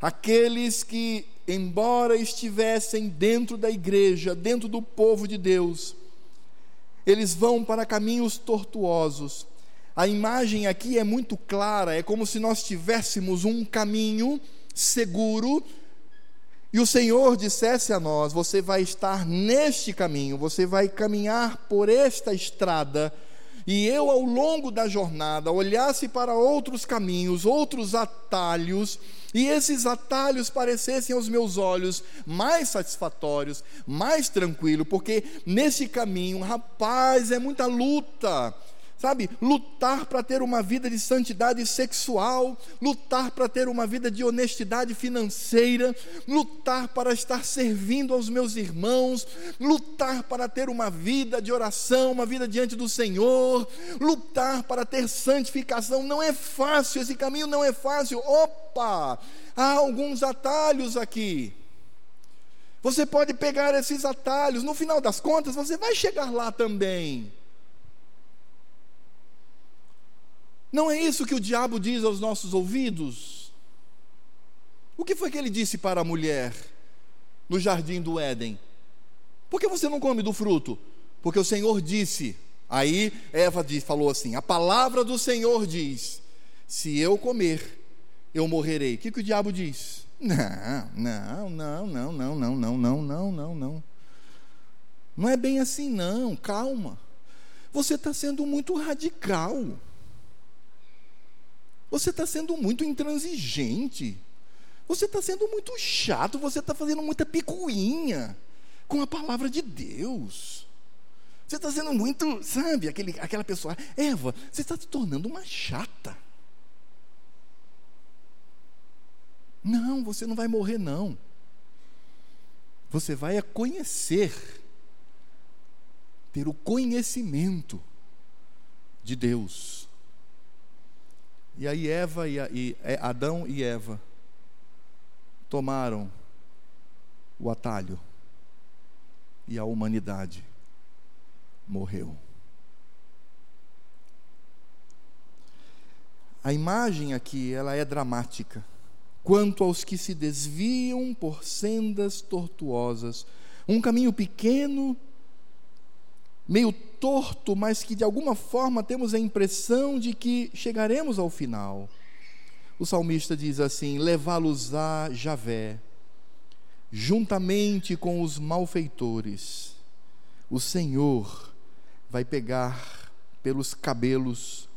Aqueles que, embora estivessem dentro da igreja, dentro do povo de Deus, eles vão para caminhos tortuosos. A imagem aqui é muito clara, é como se nós tivéssemos um caminho seguro e o Senhor dissesse a nós: Você vai estar neste caminho, você vai caminhar por esta estrada e eu, ao longo da jornada, olhasse para outros caminhos, outros atalhos, e esses atalhos parecessem aos meus olhos mais satisfatórios, mais tranquilo, porque nesse caminho, rapaz, é muita luta, sabe, lutar para ter uma vida de santidade sexual, lutar para ter uma vida de honestidade financeira, lutar para estar servindo aos meus irmãos, lutar para ter uma vida de oração, uma vida diante do Senhor, lutar para ter santificação. Não é fácil, esse caminho não é fácil. Opa! Há alguns atalhos aqui. Você pode pegar esses atalhos, no final das contas, você vai chegar lá também. Não é isso que o diabo diz aos nossos ouvidos? O que foi que ele disse para a mulher no jardim do Éden? Por que você não come do fruto? Porque o Senhor disse. Aí Eva falou assim: A palavra do Senhor diz: Se eu comer, eu morrerei. O que, que o diabo diz? Não, não, não, não, não, não, não, não, não, não, não. Não é bem assim, não. Calma. Você está sendo muito radical. Você está sendo muito intransigente. Você está sendo muito chato. Você está fazendo muita picuinha com a palavra de Deus. Você está sendo muito, sabe, aquele, aquela pessoa. Eva, você está se tornando uma chata. Não, você não vai morrer, não. Você vai conhecer, ter o conhecimento de Deus. E aí Eva e, e é, Adão e Eva tomaram o atalho e a humanidade morreu. A imagem aqui, ela é dramática. Quanto aos que se desviam por sendas tortuosas, um caminho pequeno meio torto, mas que de alguma forma temos a impressão de que chegaremos ao final. O salmista diz assim: Levá-los-á Javé, juntamente com os malfeitores. O Senhor vai pegar pelos cabelos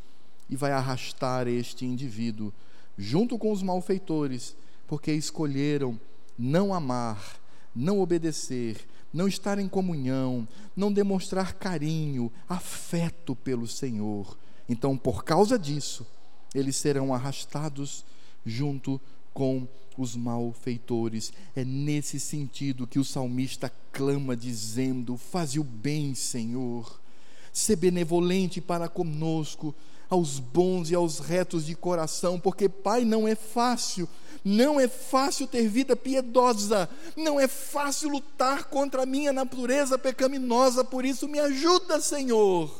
e vai arrastar este indivíduo junto com os malfeitores, porque escolheram não amar, não obedecer, não estar em comunhão, não demonstrar carinho, afeto pelo Senhor. Então, por causa disso, eles serão arrastados junto com os malfeitores. É nesse sentido que o salmista clama, dizendo: Faze o bem, Senhor, ser benevolente para conosco, aos bons e aos retos de coração, porque, Pai, não é fácil não é fácil ter vida piedosa, não é fácil lutar contra a minha natureza pecaminosa, por isso me ajuda, Senhor,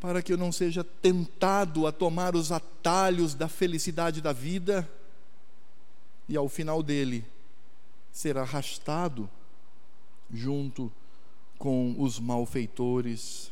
para que eu não seja tentado a tomar os atalhos da felicidade da vida e ao final dele ser arrastado junto com os malfeitores.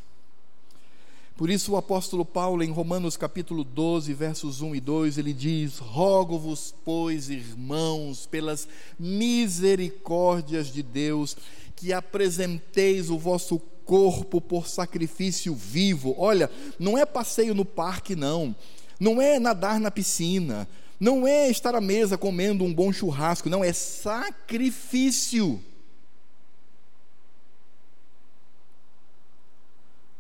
Por isso o apóstolo Paulo, em Romanos capítulo 12, versos 1 e 2, ele diz: Rogo-vos, pois, irmãos, pelas misericórdias de Deus, que apresenteis o vosso corpo por sacrifício vivo. Olha, não é passeio no parque, não. Não é nadar na piscina. Não é estar à mesa comendo um bom churrasco. Não, é sacrifício.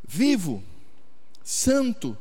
Vivo santo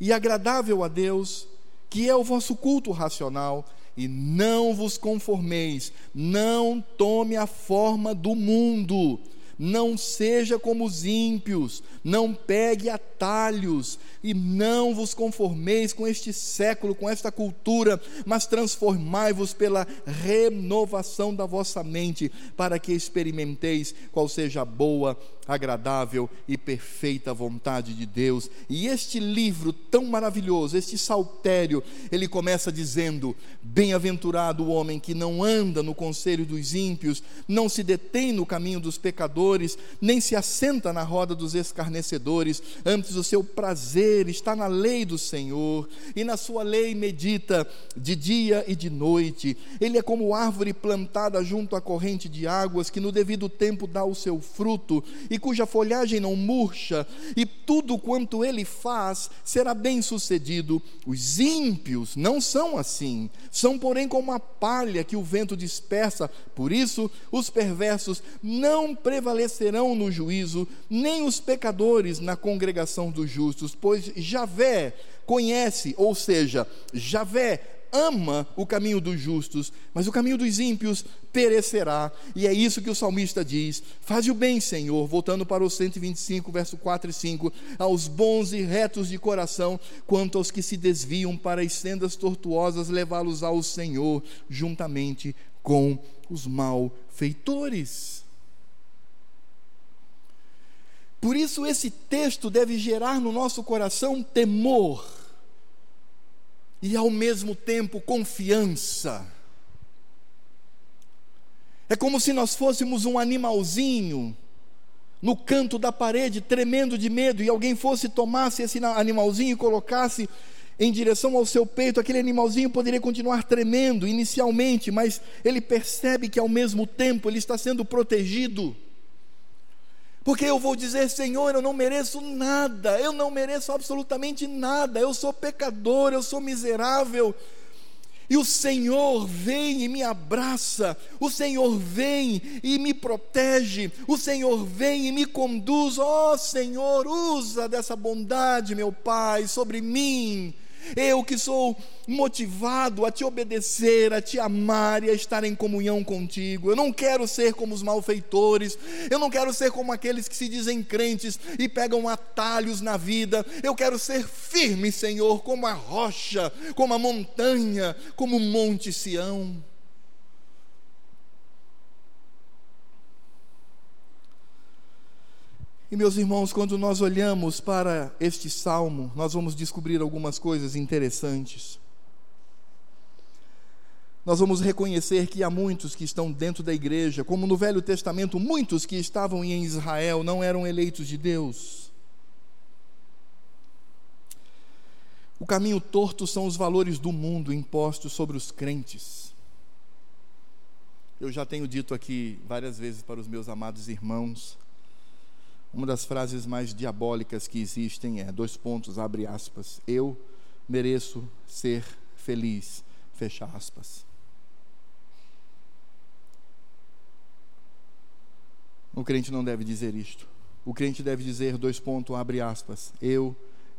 e agradável a Deus, que é o vosso culto racional, e não vos conformeis, não tome a forma do mundo, não seja como os ímpios, não pegue atalhos e não vos conformeis com este século, com esta cultura, mas transformai-vos pela renovação da vossa mente, para que experimenteis qual seja a boa, agradável e perfeita vontade de Deus. E este livro tão maravilhoso, este saltério, ele começa dizendo: Bem-aventurado o homem que não anda no conselho dos ímpios, não se detém no caminho dos pecadores, nem se assenta na roda dos escarnecedores antes o seu prazer está na lei do Senhor, e na sua lei medita de dia e de noite. Ele é como árvore plantada junto à corrente de águas, que no devido tempo dá o seu fruto, e cuja folhagem não murcha, e tudo quanto ele faz será bem sucedido. Os ímpios não são assim, são, porém, como a palha que o vento dispersa. Por isso, os perversos não prevalecerão no juízo, nem os pecadores pecadores na congregação dos justos, pois Javé conhece, ou seja, Javé ama o caminho dos justos, mas o caminho dos ímpios perecerá. E é isso que o salmista diz: Faze o bem, Senhor, voltando para o 125, verso 4 e 5, aos bons e retos de coração, quanto aos que se desviam para as sendas tortuosas, levá-los ao Senhor, juntamente com os malfeitores. Por isso, esse texto deve gerar no nosso coração temor e, ao mesmo tempo, confiança. É como se nós fôssemos um animalzinho no canto da parede, tremendo de medo, e alguém fosse, tomasse esse animalzinho e colocasse em direção ao seu peito, aquele animalzinho poderia continuar tremendo inicialmente, mas ele percebe que ao mesmo tempo ele está sendo protegido. Porque eu vou dizer, Senhor, eu não mereço nada, eu não mereço absolutamente nada, eu sou pecador, eu sou miserável. E o Senhor vem e me abraça, o Senhor vem e me protege, o Senhor vem e me conduz. Ó oh, Senhor, usa dessa bondade, meu Pai, sobre mim eu que sou motivado a te obedecer, a te amar e a estar em comunhão contigo. Eu não quero ser como os malfeitores, eu não quero ser como aqueles que se dizem crentes e pegam atalhos na vida. Eu quero ser firme, Senhor, como a rocha, como a montanha, como o monte Sião. E meus irmãos, quando nós olhamos para este salmo, nós vamos descobrir algumas coisas interessantes. Nós vamos reconhecer que há muitos que estão dentro da igreja, como no Velho Testamento, muitos que estavam em Israel não eram eleitos de Deus. O caminho torto são os valores do mundo impostos sobre os crentes. Eu já tenho dito aqui várias vezes para os meus amados irmãos, uma das frases mais diabólicas que existem é: dois pontos, abre aspas, eu mereço ser feliz, fecha aspas. O crente não deve dizer isto. O crente deve dizer, dois pontos, abre aspas, eu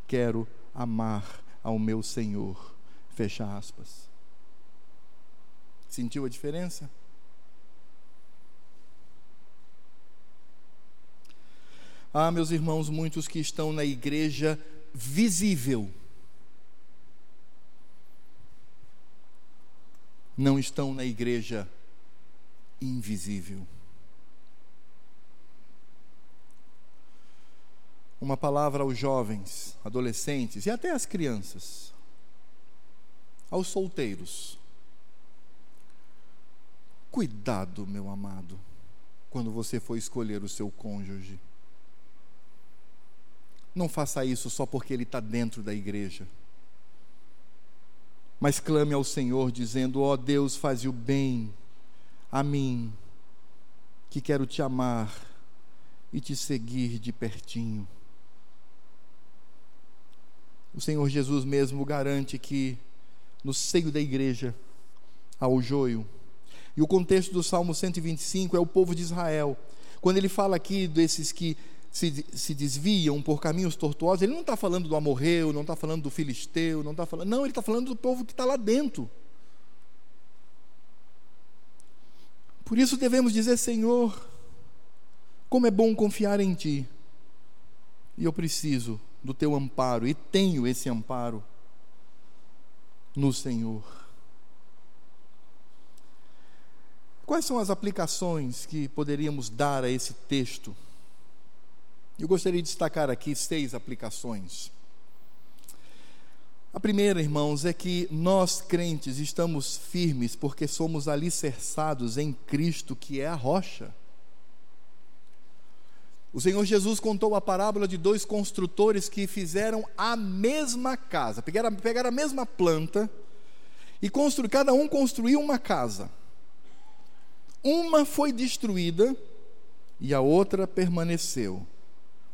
quero amar ao meu Senhor, fecha aspas. Sentiu a diferença? Ah, meus irmãos, muitos que estão na igreja visível não estão na igreja invisível. Uma palavra aos jovens, adolescentes e até às crianças, aos solteiros. Cuidado, meu amado, quando você for escolher o seu cônjuge não faça isso só porque ele está dentro da igreja. Mas clame ao Senhor, dizendo: Ó oh, Deus, faz o bem a mim, que quero te amar e te seguir de pertinho. O Senhor Jesus mesmo garante que no seio da igreja há o joio. E o contexto do Salmo 125 é o povo de Israel. Quando ele fala aqui desses que se, se desviam por caminhos tortuosos, ele não está falando do amorreu, não está falando do filisteu, não está falando. Não, ele está falando do povo que está lá dentro. Por isso devemos dizer, Senhor, como é bom confiar em Ti. E eu preciso do Teu amparo, e tenho esse amparo no Senhor. Quais são as aplicações que poderíamos dar a esse texto? Eu gostaria de destacar aqui seis aplicações. A primeira, irmãos, é que nós crentes estamos firmes porque somos alicerçados em Cristo, que é a rocha. O Senhor Jesus contou a parábola de dois construtores que fizeram a mesma casa, pegaram, pegaram a mesma planta e constru, cada um construiu uma casa. Uma foi destruída e a outra permaneceu.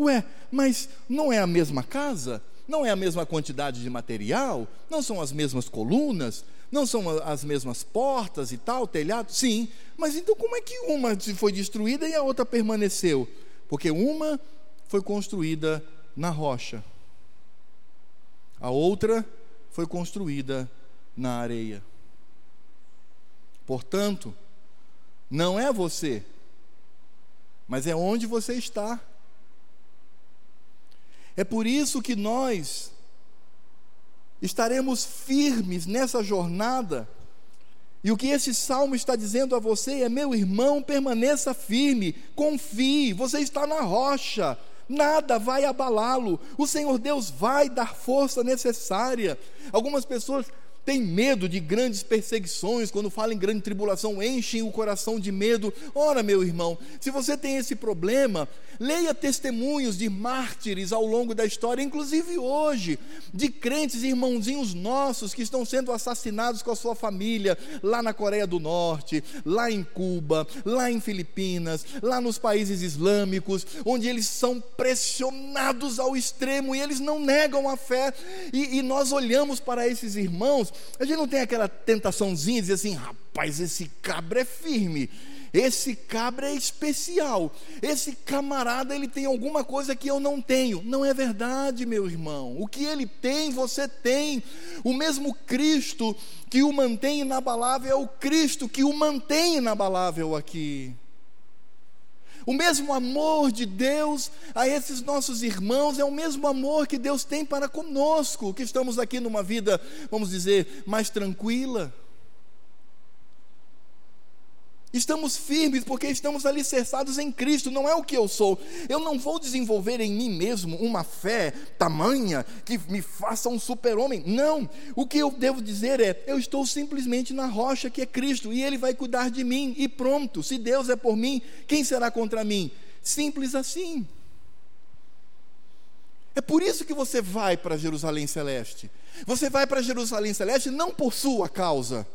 Ué, mas não é a mesma casa? Não é a mesma quantidade de material? Não são as mesmas colunas? Não são as mesmas portas e tal, telhado? Sim, mas então como é que uma foi destruída e a outra permaneceu? Porque uma foi construída na rocha, a outra foi construída na areia. Portanto, não é você, mas é onde você está. É por isso que nós estaremos firmes nessa jornada. E o que esse salmo está dizendo a você é: meu irmão, permaneça firme, confie, você está na rocha, nada vai abalá-lo, o Senhor Deus vai dar força necessária. Algumas pessoas tem medo de grandes perseguições, quando fala em grande tribulação, enchem o coração de medo. Ora, meu irmão, se você tem esse problema, leia testemunhos de mártires ao longo da história, inclusive hoje, de crentes irmãozinhos nossos que estão sendo assassinados com a sua família, lá na Coreia do Norte, lá em Cuba, lá em Filipinas, lá nos países islâmicos, onde eles são pressionados ao extremo e eles não negam a fé, e, e nós olhamos para esses irmãos a gente não tem aquela tentaçãozinha de dizer assim, rapaz, esse cabra é firme, esse cabra é especial, esse camarada ele tem alguma coisa que eu não tenho. Não é verdade, meu irmão. O que ele tem, você tem. O mesmo Cristo que o mantém inabalável é o Cristo que o mantém inabalável aqui. O mesmo amor de Deus a esses nossos irmãos é o mesmo amor que Deus tem para conosco, que estamos aqui numa vida, vamos dizer, mais tranquila. Estamos firmes porque estamos alicerçados em Cristo, não é o que eu sou. Eu não vou desenvolver em mim mesmo uma fé tamanha que me faça um super-homem. Não. O que eu devo dizer é: eu estou simplesmente na rocha que é Cristo e Ele vai cuidar de mim e pronto. Se Deus é por mim, quem será contra mim? Simples assim. É por isso que você vai para Jerusalém Celeste. Você vai para Jerusalém Celeste não por sua causa,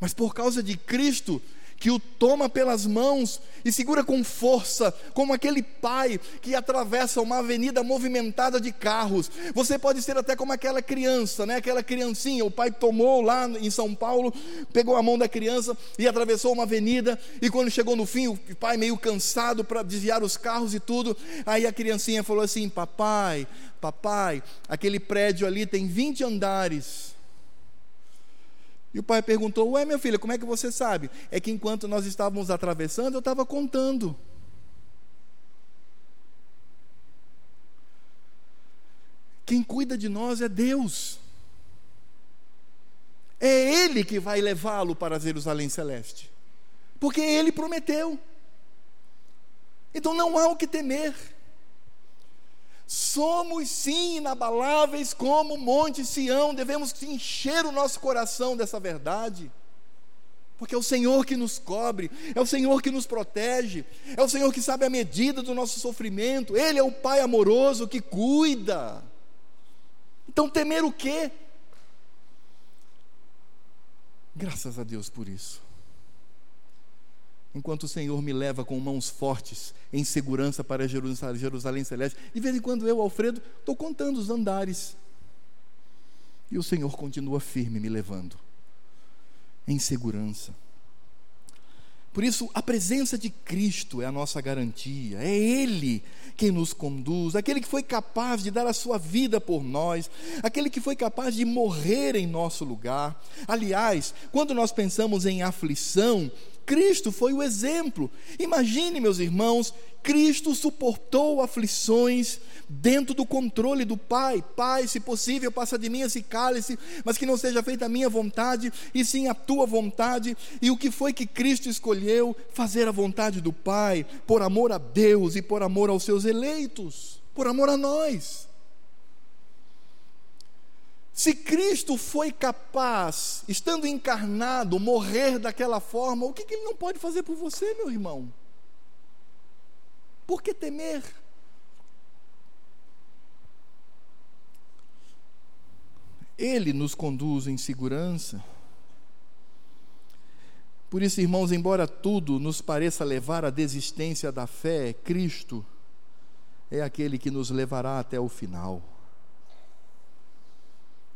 mas por causa de Cristo que o toma pelas mãos e segura com força, como aquele pai que atravessa uma avenida movimentada de carros. Você pode ser até como aquela criança, né? Aquela criancinha, o pai tomou lá em São Paulo, pegou a mão da criança e atravessou uma avenida e quando chegou no fim, o pai meio cansado para desviar os carros e tudo, aí a criancinha falou assim: "Papai, papai, aquele prédio ali tem 20 andares. E o pai perguntou: Ué, meu filho, como é que você sabe? É que enquanto nós estávamos atravessando, eu estava contando. Quem cuida de nós é Deus. É Ele que vai levá-lo para Jerusalém Celeste. Porque Ele prometeu. Então não há o que temer. Somos sim inabaláveis como Monte Sião, devemos encher o nosso coração dessa verdade. Porque é o Senhor que nos cobre, é o Senhor que nos protege, é o Senhor que sabe a medida do nosso sofrimento, Ele é o Pai amoroso que cuida. Então, temer o quê? Graças a Deus por isso. Enquanto o Senhor me leva com mãos fortes, em segurança para Jerusalém, Jerusalém Celeste, de vez em quando eu, Alfredo, estou contando os andares. E o Senhor continua firme me levando em segurança. Por isso, a presença de Cristo é a nossa garantia, é Ele quem nos conduz, aquele que foi capaz de dar a sua vida por nós, aquele que foi capaz de morrer em nosso lugar. Aliás, quando nós pensamos em aflição, Cristo foi o exemplo. Imagine, meus irmãos, Cristo suportou aflições dentro do controle do Pai. Pai, se possível, passa de mim esse cálice, mas que não seja feita a minha vontade, e sim a tua vontade. E o que foi que Cristo escolheu? Fazer a vontade do Pai, por amor a Deus e por amor aos seus eleitos, por amor a nós. Se Cristo foi capaz, estando encarnado, morrer daquela forma, o que, que Ele não pode fazer por você, meu irmão? Por que temer? Ele nos conduz em segurança. Por isso, irmãos, embora tudo nos pareça levar à desistência da fé, Cristo é aquele que nos levará até o final.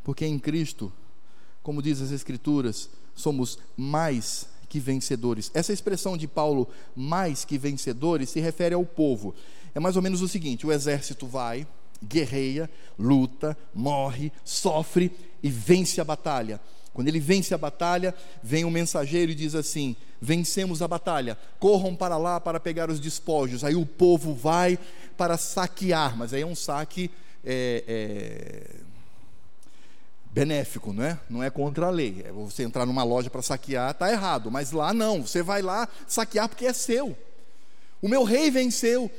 Porque em Cristo, como diz as Escrituras, somos mais que vencedores. Essa expressão de Paulo, mais que vencedores, se refere ao povo. É mais ou menos o seguinte: o exército vai, guerreia, luta, morre, sofre e vence a batalha. Quando ele vence a batalha, vem um mensageiro e diz assim: Vencemos a batalha, corram para lá para pegar os despojos. Aí o povo vai para saquear, mas aí é um saque é, é benéfico, não é? Não é contra a lei. É você entrar numa loja para saquear, está errado. Mas lá não, você vai lá saquear porque é seu. O meu rei venceu.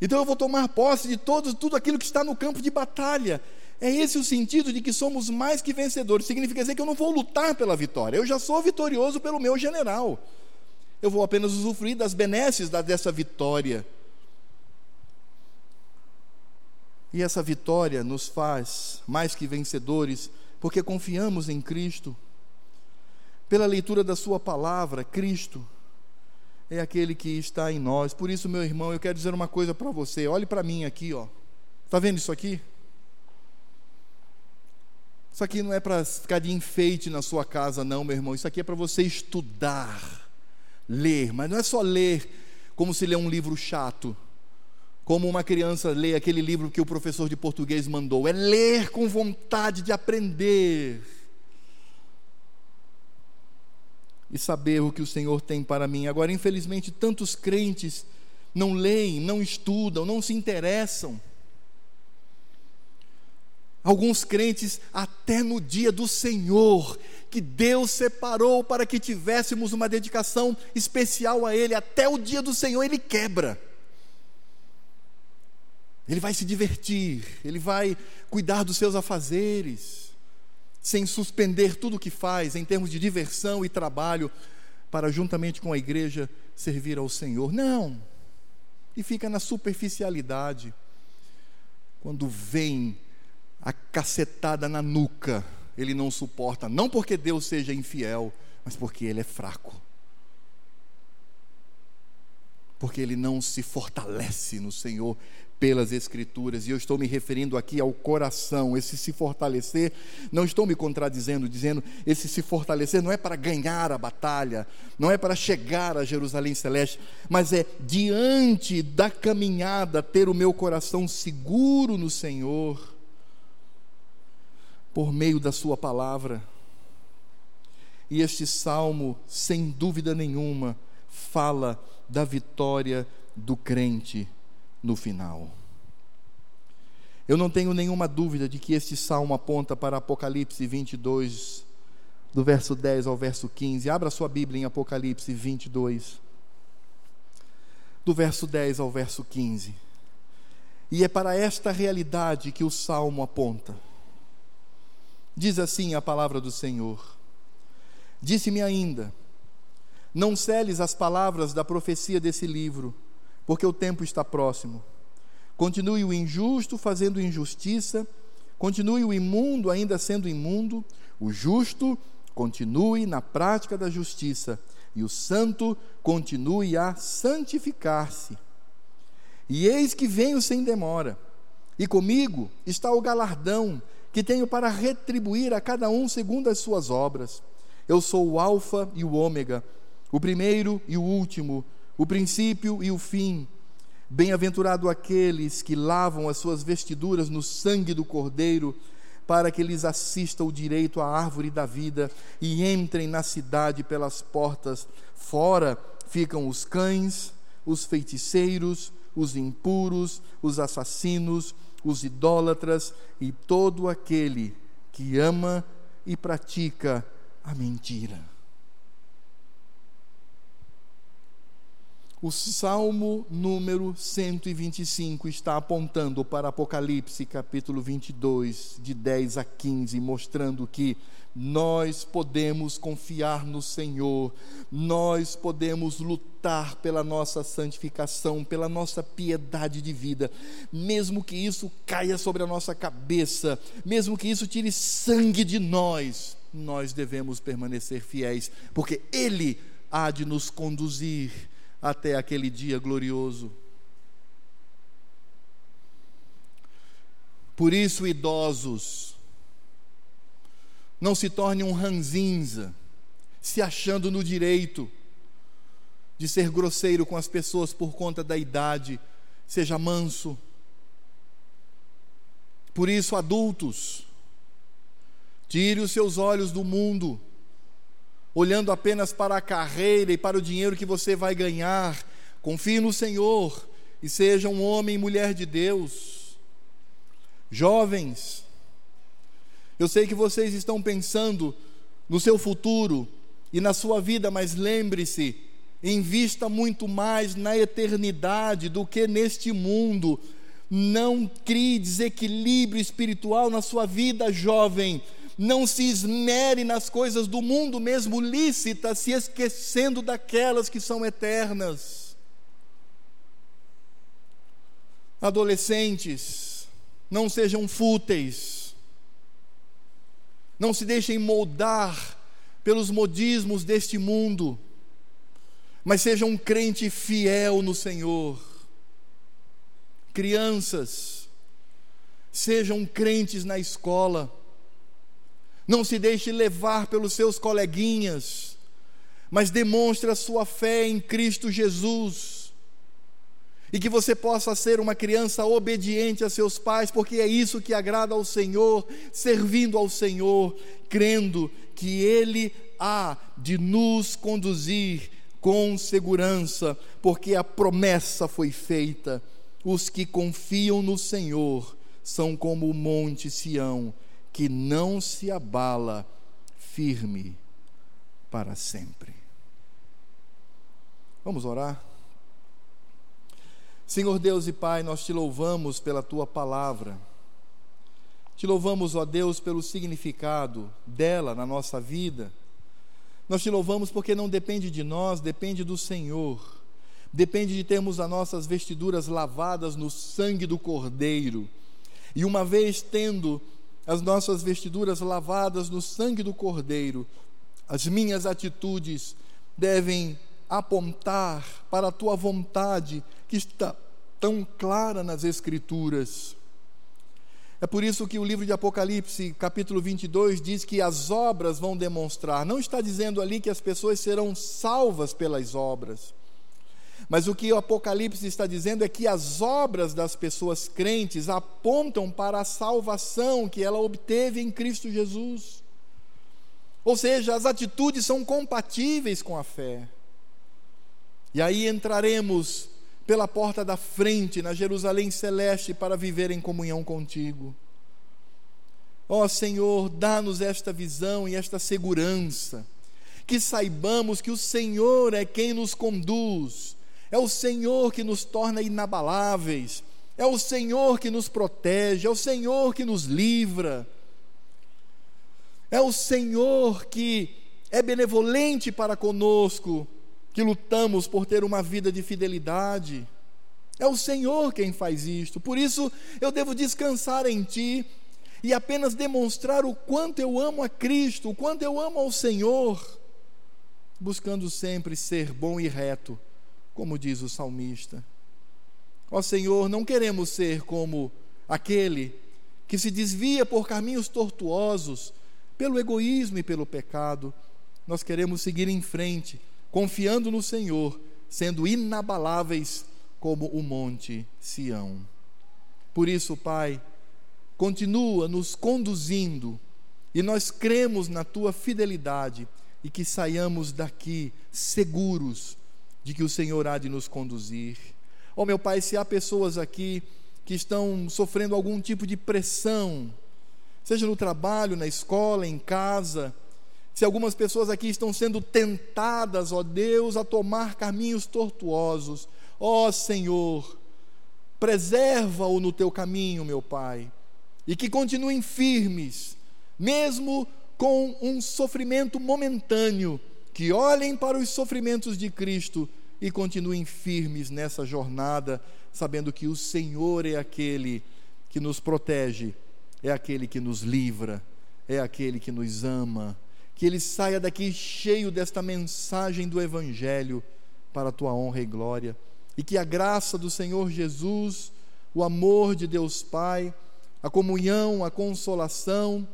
Então eu vou tomar posse de todo, tudo aquilo que está no campo de batalha. É esse o sentido de que somos mais que vencedores. Significa dizer que eu não vou lutar pela vitória. Eu já sou vitorioso pelo meu general. Eu vou apenas usufruir das benesses dessa vitória. E essa vitória nos faz mais que vencedores porque confiamos em Cristo. Pela leitura da Sua palavra, Cristo é aquele que está em nós. Por isso, meu irmão, eu quero dizer uma coisa para você. Olhe para mim aqui, ó. Está vendo isso aqui? Isso aqui não é para ficar de enfeite na sua casa, não, meu irmão. Isso aqui é para você estudar, ler. Mas não é só ler como se lê um livro chato como uma criança lê aquele livro que o professor de português mandou, é ler com vontade de aprender e saber o que o Senhor tem para mim. Agora, infelizmente, tantos crentes não leem, não estudam, não se interessam. Alguns crentes, até no dia do Senhor, que Deus separou para que tivéssemos uma dedicação especial a Ele, até o dia do Senhor, Ele quebra. Ele vai se divertir, ele vai cuidar dos seus afazeres, sem suspender tudo o que faz em termos de diversão e trabalho, para juntamente com a igreja servir ao Senhor. Não. E fica na superficialidade. Quando vem a cacetada na nuca, ele não suporta, não porque Deus seja infiel, mas porque ele é fraco. Porque ele não se fortalece no Senhor pelas Escrituras, e eu estou me referindo aqui ao coração, esse se fortalecer, não estou me contradizendo, dizendo, esse se fortalecer não é para ganhar a batalha, não é para chegar a Jerusalém Celeste, mas é diante da caminhada ter o meu coração seguro no Senhor, por meio da Sua palavra. E este salmo, sem dúvida nenhuma, fala da vitória do crente no final. Eu não tenho nenhuma dúvida de que este salmo aponta para Apocalipse 22, do verso 10 ao verso 15. Abra sua Bíblia em Apocalipse 22, do verso 10 ao verso 15. E é para esta realidade que o salmo aponta. Diz assim a palavra do Senhor: Disse-me ainda: Não celes as palavras da profecia desse livro, porque o tempo está próximo. Continue o injusto fazendo injustiça, continue o imundo ainda sendo imundo, o justo continue na prática da justiça, e o santo continue a santificar-se. E eis que venho sem demora, e comigo está o galardão que tenho para retribuir a cada um segundo as suas obras. Eu sou o Alfa e o Ômega, o primeiro e o último, o princípio e o fim. Bem-aventurado aqueles que lavam as suas vestiduras no sangue do Cordeiro, para que lhes assista o direito à árvore da vida e entrem na cidade pelas portas. Fora ficam os cães, os feiticeiros, os impuros, os assassinos, os idólatras e todo aquele que ama e pratica a mentira. O Salmo número 125 está apontando para Apocalipse capítulo 22, de 10 a 15, mostrando que nós podemos confiar no Senhor, nós podemos lutar pela nossa santificação, pela nossa piedade de vida, mesmo que isso caia sobre a nossa cabeça, mesmo que isso tire sangue de nós, nós devemos permanecer fiéis, porque Ele há de nos conduzir até aquele dia glorioso. Por isso, idosos, não se torne um ranzinza, se achando no direito de ser grosseiro com as pessoas por conta da idade, seja manso. Por isso, adultos, tire os seus olhos do mundo olhando apenas para a carreira e para o dinheiro que você vai ganhar. Confie no Senhor e seja um homem e mulher de Deus. Jovens, eu sei que vocês estão pensando no seu futuro e na sua vida, mas lembre-se, invista muito mais na eternidade do que neste mundo. Não crie desequilíbrio espiritual na sua vida, jovem não se esmere nas coisas do mundo, mesmo lícitas, se esquecendo daquelas que são eternas. Adolescentes, não sejam fúteis, não se deixem moldar pelos modismos deste mundo, mas sejam um crente fiel no Senhor. Crianças, sejam crentes na escola, não se deixe levar pelos seus coleguinhas, mas demonstre a sua fé em Cristo Jesus. E que você possa ser uma criança obediente a seus pais, porque é isso que agrada ao Senhor, servindo ao Senhor, crendo que Ele há de nos conduzir com segurança, porque a promessa foi feita. Os que confiam no Senhor são como o monte Sião que não se abala, firme para sempre. Vamos orar? Senhor Deus e Pai, nós te louvamos pela tua palavra. Te louvamos, ó Deus, pelo significado dela na nossa vida. Nós te louvamos porque não depende de nós, depende do Senhor. Depende de termos as nossas vestiduras lavadas no sangue do Cordeiro. E uma vez tendo as nossas vestiduras lavadas no sangue do Cordeiro, as minhas atitudes devem apontar para a tua vontade, que está tão clara nas Escrituras. É por isso que o livro de Apocalipse, capítulo 22, diz que as obras vão demonstrar. Não está dizendo ali que as pessoas serão salvas pelas obras. Mas o que o Apocalipse está dizendo é que as obras das pessoas crentes apontam para a salvação que ela obteve em Cristo Jesus. Ou seja, as atitudes são compatíveis com a fé. E aí entraremos pela porta da frente na Jerusalém celeste para viver em comunhão contigo. Ó oh, Senhor, dá-nos esta visão e esta segurança, que saibamos que o Senhor é quem nos conduz é o Senhor que nos torna inabaláveis, é o Senhor que nos protege, é o Senhor que nos livra, é o Senhor que é benevolente para conosco que lutamos por ter uma vida de fidelidade. É o Senhor quem faz isto. Por isso eu devo descansar em Ti e apenas demonstrar o quanto eu amo a Cristo, o quanto eu amo ao Senhor, buscando sempre ser bom e reto, como diz o salmista. Ó Senhor, não queremos ser como aquele que se desvia por caminhos tortuosos, pelo egoísmo e pelo pecado. Nós queremos seguir em frente, confiando no Senhor, sendo inabaláveis como o monte Sião. Por isso, Pai, continua nos conduzindo e nós cremos na tua fidelidade e que saiamos daqui seguros de que o Senhor há de nos conduzir. Ó oh, meu Pai, se há pessoas aqui que estão sofrendo algum tipo de pressão, seja no trabalho, na escola, em casa, se algumas pessoas aqui estão sendo tentadas, ó Deus, a tomar caminhos tortuosos, ó Senhor, preserva-o no teu caminho, meu Pai, e que continuem firmes, mesmo com um sofrimento momentâneo, que olhem para os sofrimentos de Cristo e continuem firmes nessa jornada, sabendo que o Senhor é aquele que nos protege, é aquele que nos livra, é aquele que nos ama. Que ele saia daqui cheio desta mensagem do Evangelho para a tua honra e glória e que a graça do Senhor Jesus, o amor de Deus Pai, a comunhão, a consolação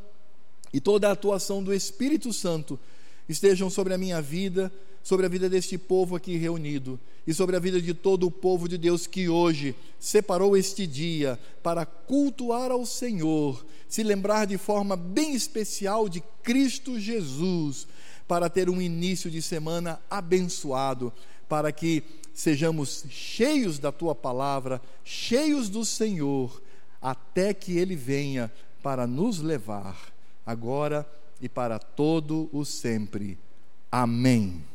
e toda a atuação do Espírito Santo estejam sobre a minha vida, sobre a vida deste povo aqui reunido e sobre a vida de todo o povo de Deus que hoje separou este dia para cultuar ao Senhor, se lembrar de forma bem especial de Cristo Jesus, para ter um início de semana abençoado, para que sejamos cheios da tua palavra, cheios do Senhor, até que ele venha para nos levar, agora e para todo o sempre. Amém.